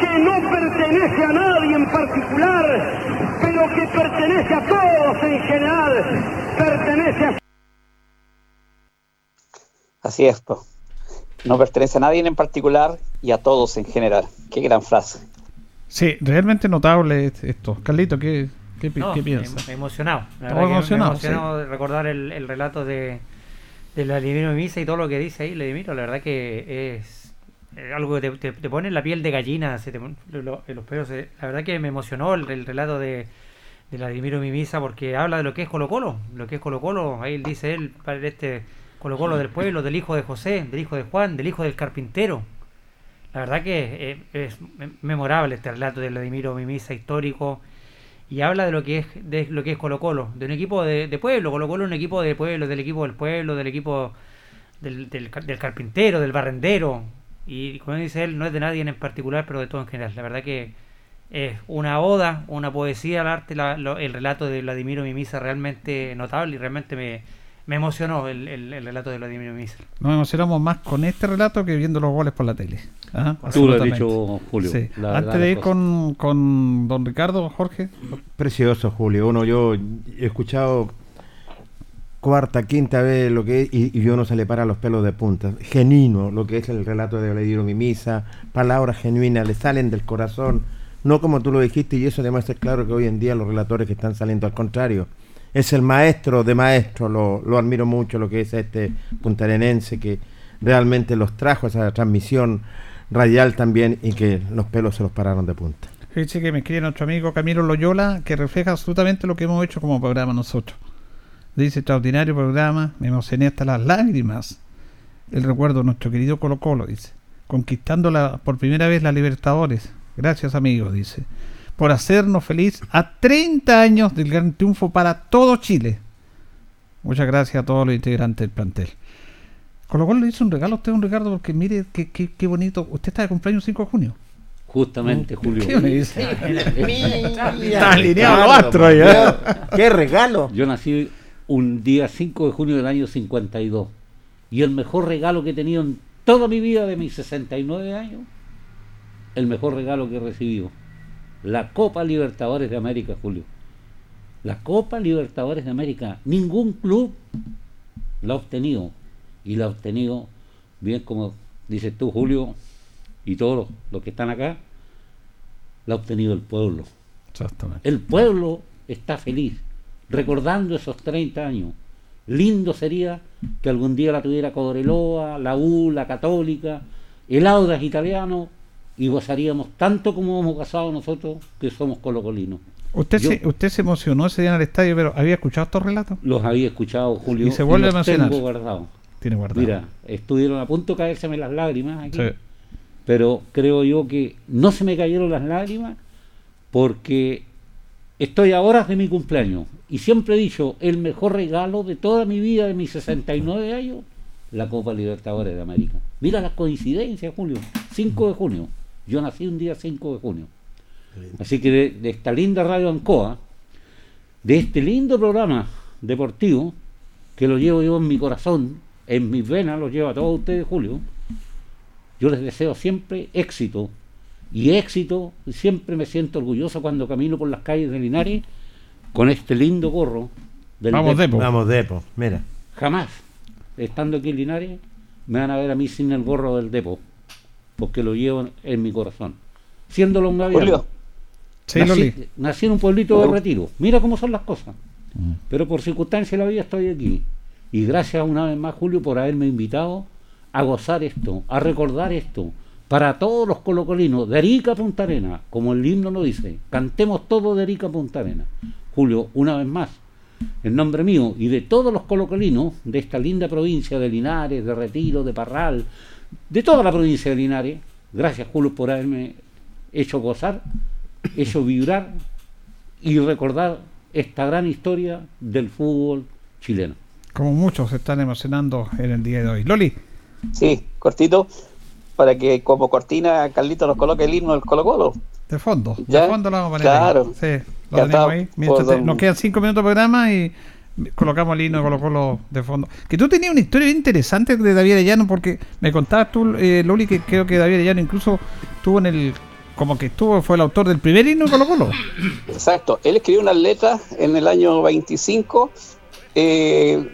que no pertenece a nadie en particular, pero que pertenece a todos en general, pertenece a Así es, po. no pertenece a nadie en particular y a todos en general. Qué gran frase. Sí, realmente notable est- esto. Carlito, ¿qué, qué, No, qué piensas? em- emocionado. La que me emocionado de recordar el, el relato de, de la Vladimiro Misa y todo lo que dice ahí, Vladimiro. La verdad que es eh, algo que te, te- te pone la piel de gallina, se te lo- lo- los pelos. se- la verdad que me emocionó el, el relato de, de Vladimiro Mimisa porque habla de lo que es Colo Colo. Lo que es Colo Colo, ahí dice él, para este Colo Colo del pueblo, del hijo de José, del hijo de Juan, del hijo del carpintero. La verdad que es mem- memorable este relato de Vladimiro Mimisa histórico y habla de lo que es de lo que es Colo Colo, de un equipo de, de pueblo, Colo Colo es un equipo de pueblo, del equipo del pueblo, del equipo del carpintero, del barrendero y como dice él, no es de nadie en particular, pero de todo en general. La verdad que es una oda, una poesía al arte, la- lo- el relato de Vladimiro Mimisa realmente notable y realmente me, me emocionó el, el- el relato de Vladimiro Mimisa. Nos emocionamos más con este relato que viendo los goles por la tele. Ajá, Tú lo has dicho, Julio, Sí. la verdad Antes de ir con, con don Ricardo, Jorge. Precioso, Julio. Uno, yo he escuchado cuarta, quinta vez lo que es, y, y uno se le para los pelos de punta. Genuino, lo que es el relato de Vladimiro Mimisa, palabras genuinas, le salen del corazón, no como tú lo dijiste, y eso demuestra claro que hoy en día los relatores que están saliendo al contrario. Es el maestro de maestros, lo, lo admiro mucho, lo que es este puntarenense que realmente los trajo a esa transmisión radial también y que los pelos se los pararon de punta. Fíjese que me escribe nuestro amigo Camilo Loyola, que refleja absolutamente lo que hemos hecho como programa nosotros. Dice, extraordinario programa, me emocioné hasta las lágrimas. El recuerdo de nuestro querido Colo Colo, dice. Conquistando la, por primera vez la Libertadores. Gracias amigos, dice. Por hacernos feliz a 30 años del gran triunfo para todo Chile. Muchas gracias a todos los integrantes del plantel. Colo Colo le hizo un regalo a usted, un Ricardo, porque mire qué, qué, qué bonito. Usted está de cumpleaños 5 de junio. Justamente, Julio. ¿Qué me dice? Está alineado los astros ahí, ¿eh? ¡Qué regalo! Yo nací un día 5 de junio del año 52. Y el mejor regalo que he tenido en toda mi vida de mis 69 años, el mejor regalo que he recibido. La Copa Libertadores de América, Julio. La Copa Libertadores de América. Ningún club la ha obtenido. Y la ha obtenido, bien como dices tú, Julio, y todos los, los que están acá, la ha obtenido el pueblo. Exactamente. El pueblo está feliz, recordando esos 30 años. Lindo sería que algún día la tuviera Cobreloa, la U, la Católica, el Audas italiano, y gozaríamos tanto como hemos gozado nosotros que somos colocolinos. Usted, Yo se, usted se emocionó ese día en el estadio, pero ¿había escuchado estos relatos? los había escuchado, Julio, Y se vuelve los a emocionar. tengo guardados. Tiene guardado. Mira, estuvieron a punto de caérseme las lágrimas aquí, Sí. pero creo yo que no se me cayeron las lágrimas porque estoy a horas de mi cumpleaños y siempre he dicho, el mejor regalo de toda mi vida, de mis 69 años, la Copa Libertadores de América. Mira las coincidencias, Julio, 5 de junio. Yo nací un día 5 de junio. Así que de, de esta linda radio Ancoa, de este lindo programa deportivo, que lo llevo yo en mi corazón, en mis venas, lo llevo a todos ustedes, Julio, yo les deseo siempre éxito. Y éxito, siempre me siento orgulloso cuando camino por las calles de Linares con este lindo gorro del Vamos, Depo. Depo. Vamos, Depo, mira. Jamás, estando aquí en Linares, me van a ver a mí sin el gorro del Depo, porque lo llevo en, mi corazón. Siendo longaviano. Julio. Sí, nací, nací en un pueblito de retiro. Mira cómo son las cosas. Mm. Pero por circunstancias de la vida estoy aquí. Y gracias una vez más, Julio, por haberme invitado a gozar esto, a recordar esto. Para todos los colocolinos, de Arica a Punta Arena, como el himno lo dice, cantemos todo de Arica a Punta Arena. Julio, una vez más, en nombre mío y de todos los colocolinos de esta linda provincia de Linares, de Retiro, de Parral, de toda la provincia de Linares, gracias Julio por haberme hecho gozar, hecho vibrar y recordar esta gran historia del fútbol chileno. Como muchos se están emocionando en el día de hoy. Loli, Sí, cortito, para que como cortina Carlito nos coloque el himno del Colo Colo. De fondo. ¿Ya? De fondo lo vamos a poner. Claro. ahí. Sí, lo tenemos ahí. Mientras por te- don- nos quedan cinco minutos de programa y colocamos el himno de Colo Colo de fondo. Que tú tenías una historia interesante de David Arellano, porque me contabas tú, eh, Loli, que creo que David Arellano incluso estuvo en el. Como que estuvo, fue el autor del primer himno de Colo Colo. Exacto. Él escribió unas letras en el año 25, eh,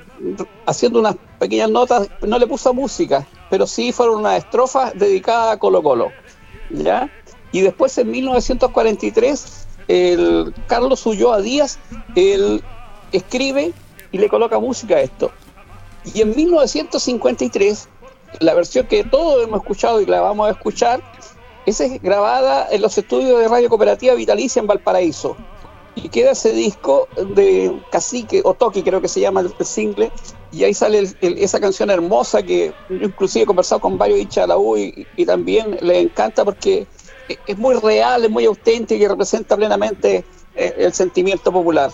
haciendo unas pequeñas notas. No le puso música, pero sí fueron unas estrofas dedicadas a Colo Colo. ¿Ya? Y después en 1943, el Carlos Ulloa Díaz, él escribe y le coloca música a esto. Y en 1953, la versión que todos hemos escuchado y la vamos a escuchar, esa es grabada en los estudios de Radio Cooperativa Vitalicia en Valparaíso. Y queda ese disco de Cacique, o Toki creo que se llama el, single, y ahí sale esa canción hermosa que inclusive he conversado con varios hinchas de la U y, también les encanta porque es- es muy real, es muy auténtica y representa plenamente eh, el sentimiento popular.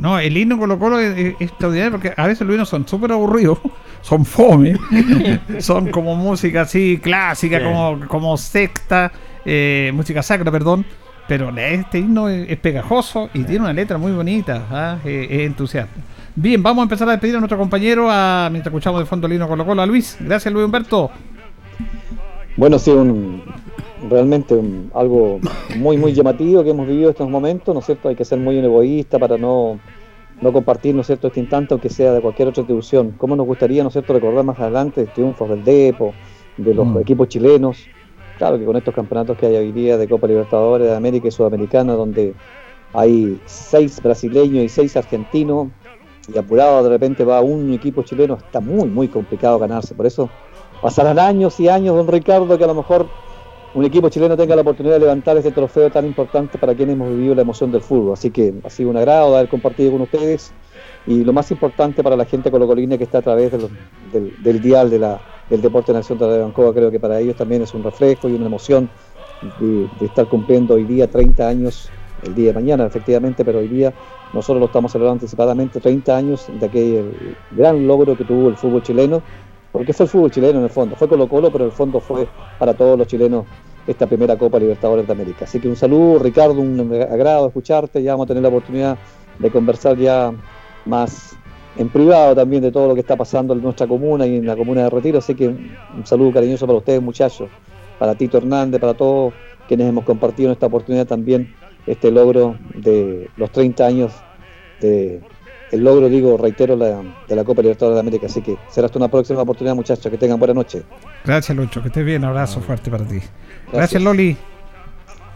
No, el himno Colo Colo es, es- es extraordinario porque a veces los himnos son súper aburridos, son fome, son como música así clásica, Sí. como, como sexta, eh, música sacra, perdón. Pero este himno es, es pegajoso y tiene una letra muy bonita, ¿ah? Eh, es entusiasta. Bien, vamos a empezar a despedir a nuestro compañero a, mientras escuchamos de fondo el himno Colo Colo a Luis. Gracias Luis Humberto. Bueno, sí, un, realmente un- algo muy, muy llamativo que hemos vivido estos momentos, ¿no es cierto? Hay que ser muy egoísta para no, no compartir, ¿no es cierto?, este instante, aunque sea de cualquier otra institución. ¿Cómo nos gustaría, ¿no es cierto?, recordar más adelante triunfos del Depo, de los Mm. equipos chilenos. Claro que con estos campeonatos que hay hoy día de Copa Libertadores de América y Sudamericana, donde hay seis brasileños y seis argentinos, y apurado de repente va un equipo chileno, está muy, muy complicado ganarse. Por eso pasarán años y años, don Ricardo, que a lo mejor un equipo chileno tenga la oportunidad de levantar este trofeo tan importante para quienes hemos vivido la emoción del fútbol. Así que ha sido un agrado haber compartido con ustedes y lo más importante para la gente colocolina que está a través del, dial de la, del Deporte Nacional de Radio Ancoa, creo que para ellos también es un reflejo y una emoción de estar cumpliendo hoy día 30 años, el día de mañana efectivamente, pero hoy día nosotros lo estamos celebrando anticipadamente, 30 años de aquel gran logro que tuvo el fútbol chileno, porque fue el fútbol chileno en el fondo, fue Colo Colo, pero en el fondo fue para todos los chilenos esta primera Copa Libertadores de América. Así que un saludo, Ricardo, un agrado escucharte, ya vamos a tener la oportunidad de conversar ya más en privado también de todo lo que está pasando en nuestra comuna y en la comuna de Retiro, así que un, saludo cariñoso para ustedes muchachos, para Tito Hernández, para todos quienes hemos compartido en esta oportunidad también este logro de los 30 años de el logro, digo, reitero, la, de la Copa Libertadores de América. Así que será hasta una próxima oportunidad, muchachos. Que tengan buena noche. Gracias Lucho, que estés bien, abrazo fuerte para ti. Gracias Loli.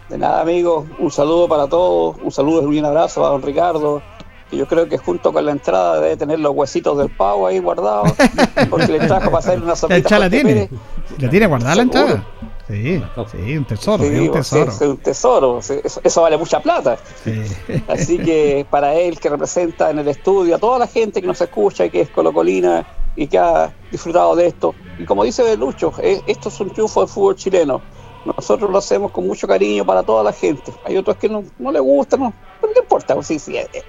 De nada, amigos, un saludo para todos, un saludo y un abrazo a don Ricardo, que yo creo que junto con la entrada debe tener los huesitos del pavo ahí guardados, porque le trajo para hacer una sopita. la tiene. Pérez. ¿La tiene guardada la Seguro. entrada? Sí, sí, un tesoro, Sí, un tesoro. es un tesoro, eso, eso vale mucha plata. Sí. Así que para él que representa en el estudio a toda la gente que nos escucha y que es colocolina y que ha disfrutado de esto. Y como dice Lucho, eh, esto es un triunfo del fútbol chileno. Nosotros lo hacemos con mucho cariño para toda la gente. Hay otros que no, no le gustan, no, pero no importa. pues sí, sí, eh, eh,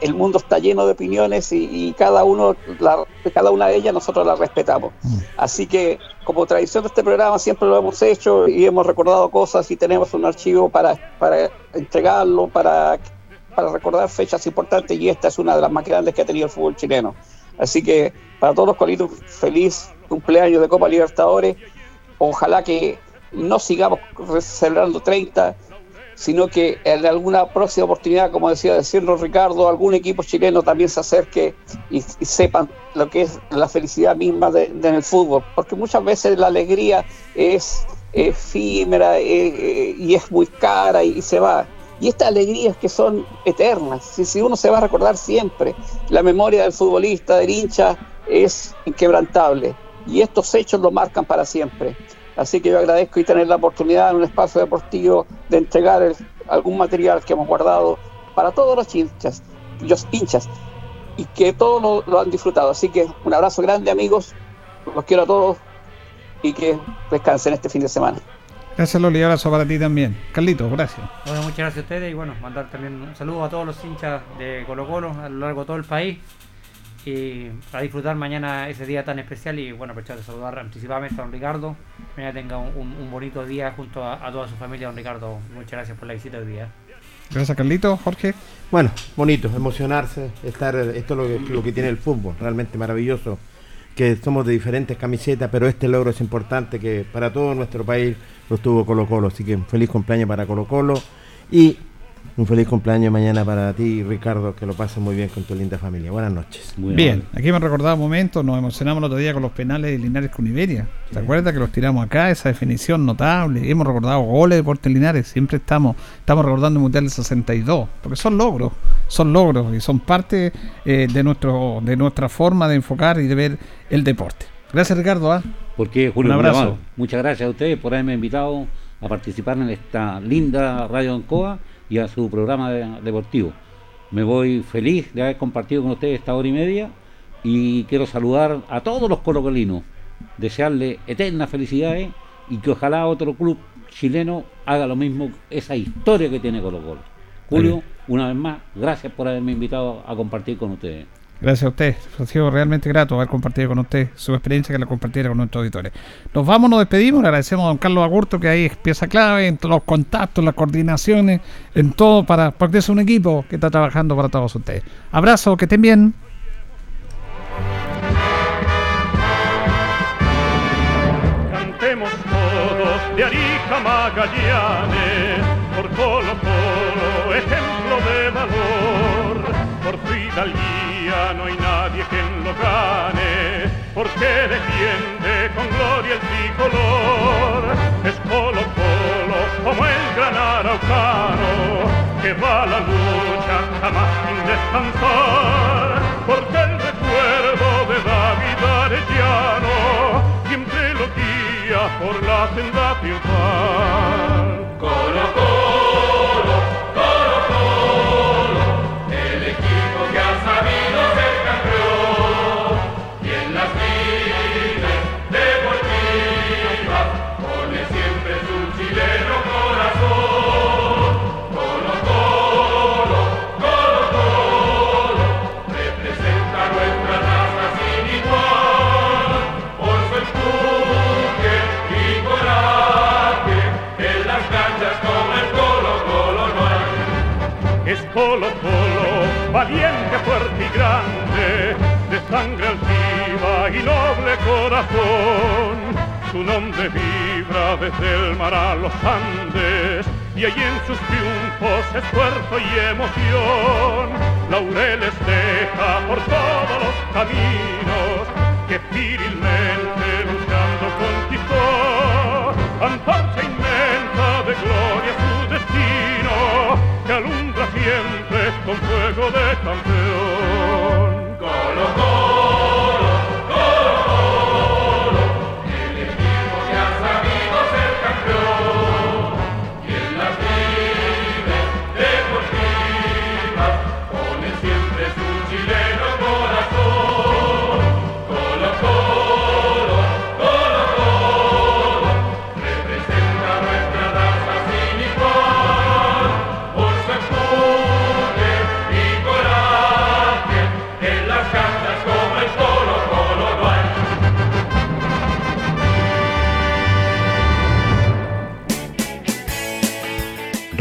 el mundo está lleno de opiniones y, y cada uno, la- cada una de ellas nosotros la respetamos. Así que, como tradición de este programa, siempre lo hemos hecho y hemos recordado cosas y tenemos un archivo para, para entregarlo, para, para recordar fechas importantes y esta es una de las más grandes que ha tenido el fútbol chileno. Así que, para todos los colitos, feliz cumpleaños de Copa Libertadores. Ojalá que no sigamos celebrando 30, sino que en alguna próxima oportunidad, como decía decirlo Ricardo, algún equipo chileno también se acerque y, sepan lo que es la felicidad misma de, en el fútbol, porque muchas veces la alegría es efímera eh, eh, y es muy cara y, y se va. Y estas alegrías que son eternas, si, si uno se va a recordar siempre, la memoria del futbolista, del hincha, es inquebrantable. Y estos hechos lo marcan para siempre. Así que yo agradezco y tener la oportunidad en un espacio deportivo de entregar el- algún material que hemos guardado para todos los hinchas, los hinchas, y que todos lo, lo han disfrutado. Así que un abrazo grande amigos, los quiero a todos y que descansen este fin de semana. Gracias Loli, abrazo para ti también. Carlito, gracias. Bueno, muchas gracias a ustedes y bueno, mandar también un saludo a todos los hinchas de Colo Colo a lo largo de todo el país y para disfrutar mañana ese día tan especial y bueno, aprovechar de saludar anticipadamente a don Ricardo. Que mañana tenga un, bonito día junto a, a toda su familia, don Ricardo. Muchas gracias por la visita hoy día. Gracias, Carlito. Jorge. Bueno, bonito, emocionarse, estar, esto es lo que, lo que tiene el fútbol, realmente maravilloso, que somos de diferentes camisetas, pero este logro es importante que para todo nuestro país lo tuvo Colo Colo, así que feliz cumpleaños para Colo Colo y un feliz cumpleaños mañana para ti, Ricardo, que lo pases muy bien con tu linda familia. Buenas noches. Bien, aquí me recordado un momento, nos emocionamos el otro día con los penales de Linares con Iberia. ¿Te acuerdas que los tiramos acá? Esa definición notable. Hemos recordado goles de Deportes Linares. Siempre estamos estamos recordando el Mundial del 62. Porque son logros, son logros y son parte eh, de, nuestro, de nuestra forma de enfocar y de ver el deporte. Gracias, Ricardo. ¿ah? Porque Julio, Un muy abrazo. amable. Muchas gracias a ustedes por haberme invitado a participar en esta linda Radio Ancoa y a su programa de- deportivo. Me voy feliz de haber compartido con ustedes esta hora y media y quiero saludar a todos los colocolinos, desearles eternas felicidades y que ojalá otro club chileno haga lo mismo, esa historia que tiene Colo Colo. Julio, una vez más, gracias por haberme invitado a compartir con ustedes. Gracias a usted. Ha sido realmente grato haber compartido con usted su experiencia que la compartiera con nuestros auditores. Nos vamos, nos despedimos. Le agradecemos a don Carlos Agurto, que ahí es pieza clave en los contactos, las coordinaciones, en todo, para, porque es un equipo que está trabajando para todos ustedes. Abrazo, que estén bien. Cantemos todos de Arica Magallanes, por Colo Colo, ejemplo de valor. Por hidalguía no hay nadie que lo gane, porque defiende con gloria el tricolor. Es Colo Colo como el gran araucano, que va a la lucha jamás sin descansar, porque el recuerdo de David Arellano siempre lo guía por la senda triunfal. Sangre altiva y noble corazón. Su nombre vibra desde el mar a los Andes y allí en sus triunfos esfuerzo y emoción. Laureles deja por todos los caminos que virilmente buscando conquistó. Antorcha inmensa de gloria su destino que alumbra siempre con fuego de campeón. Colo, Colo,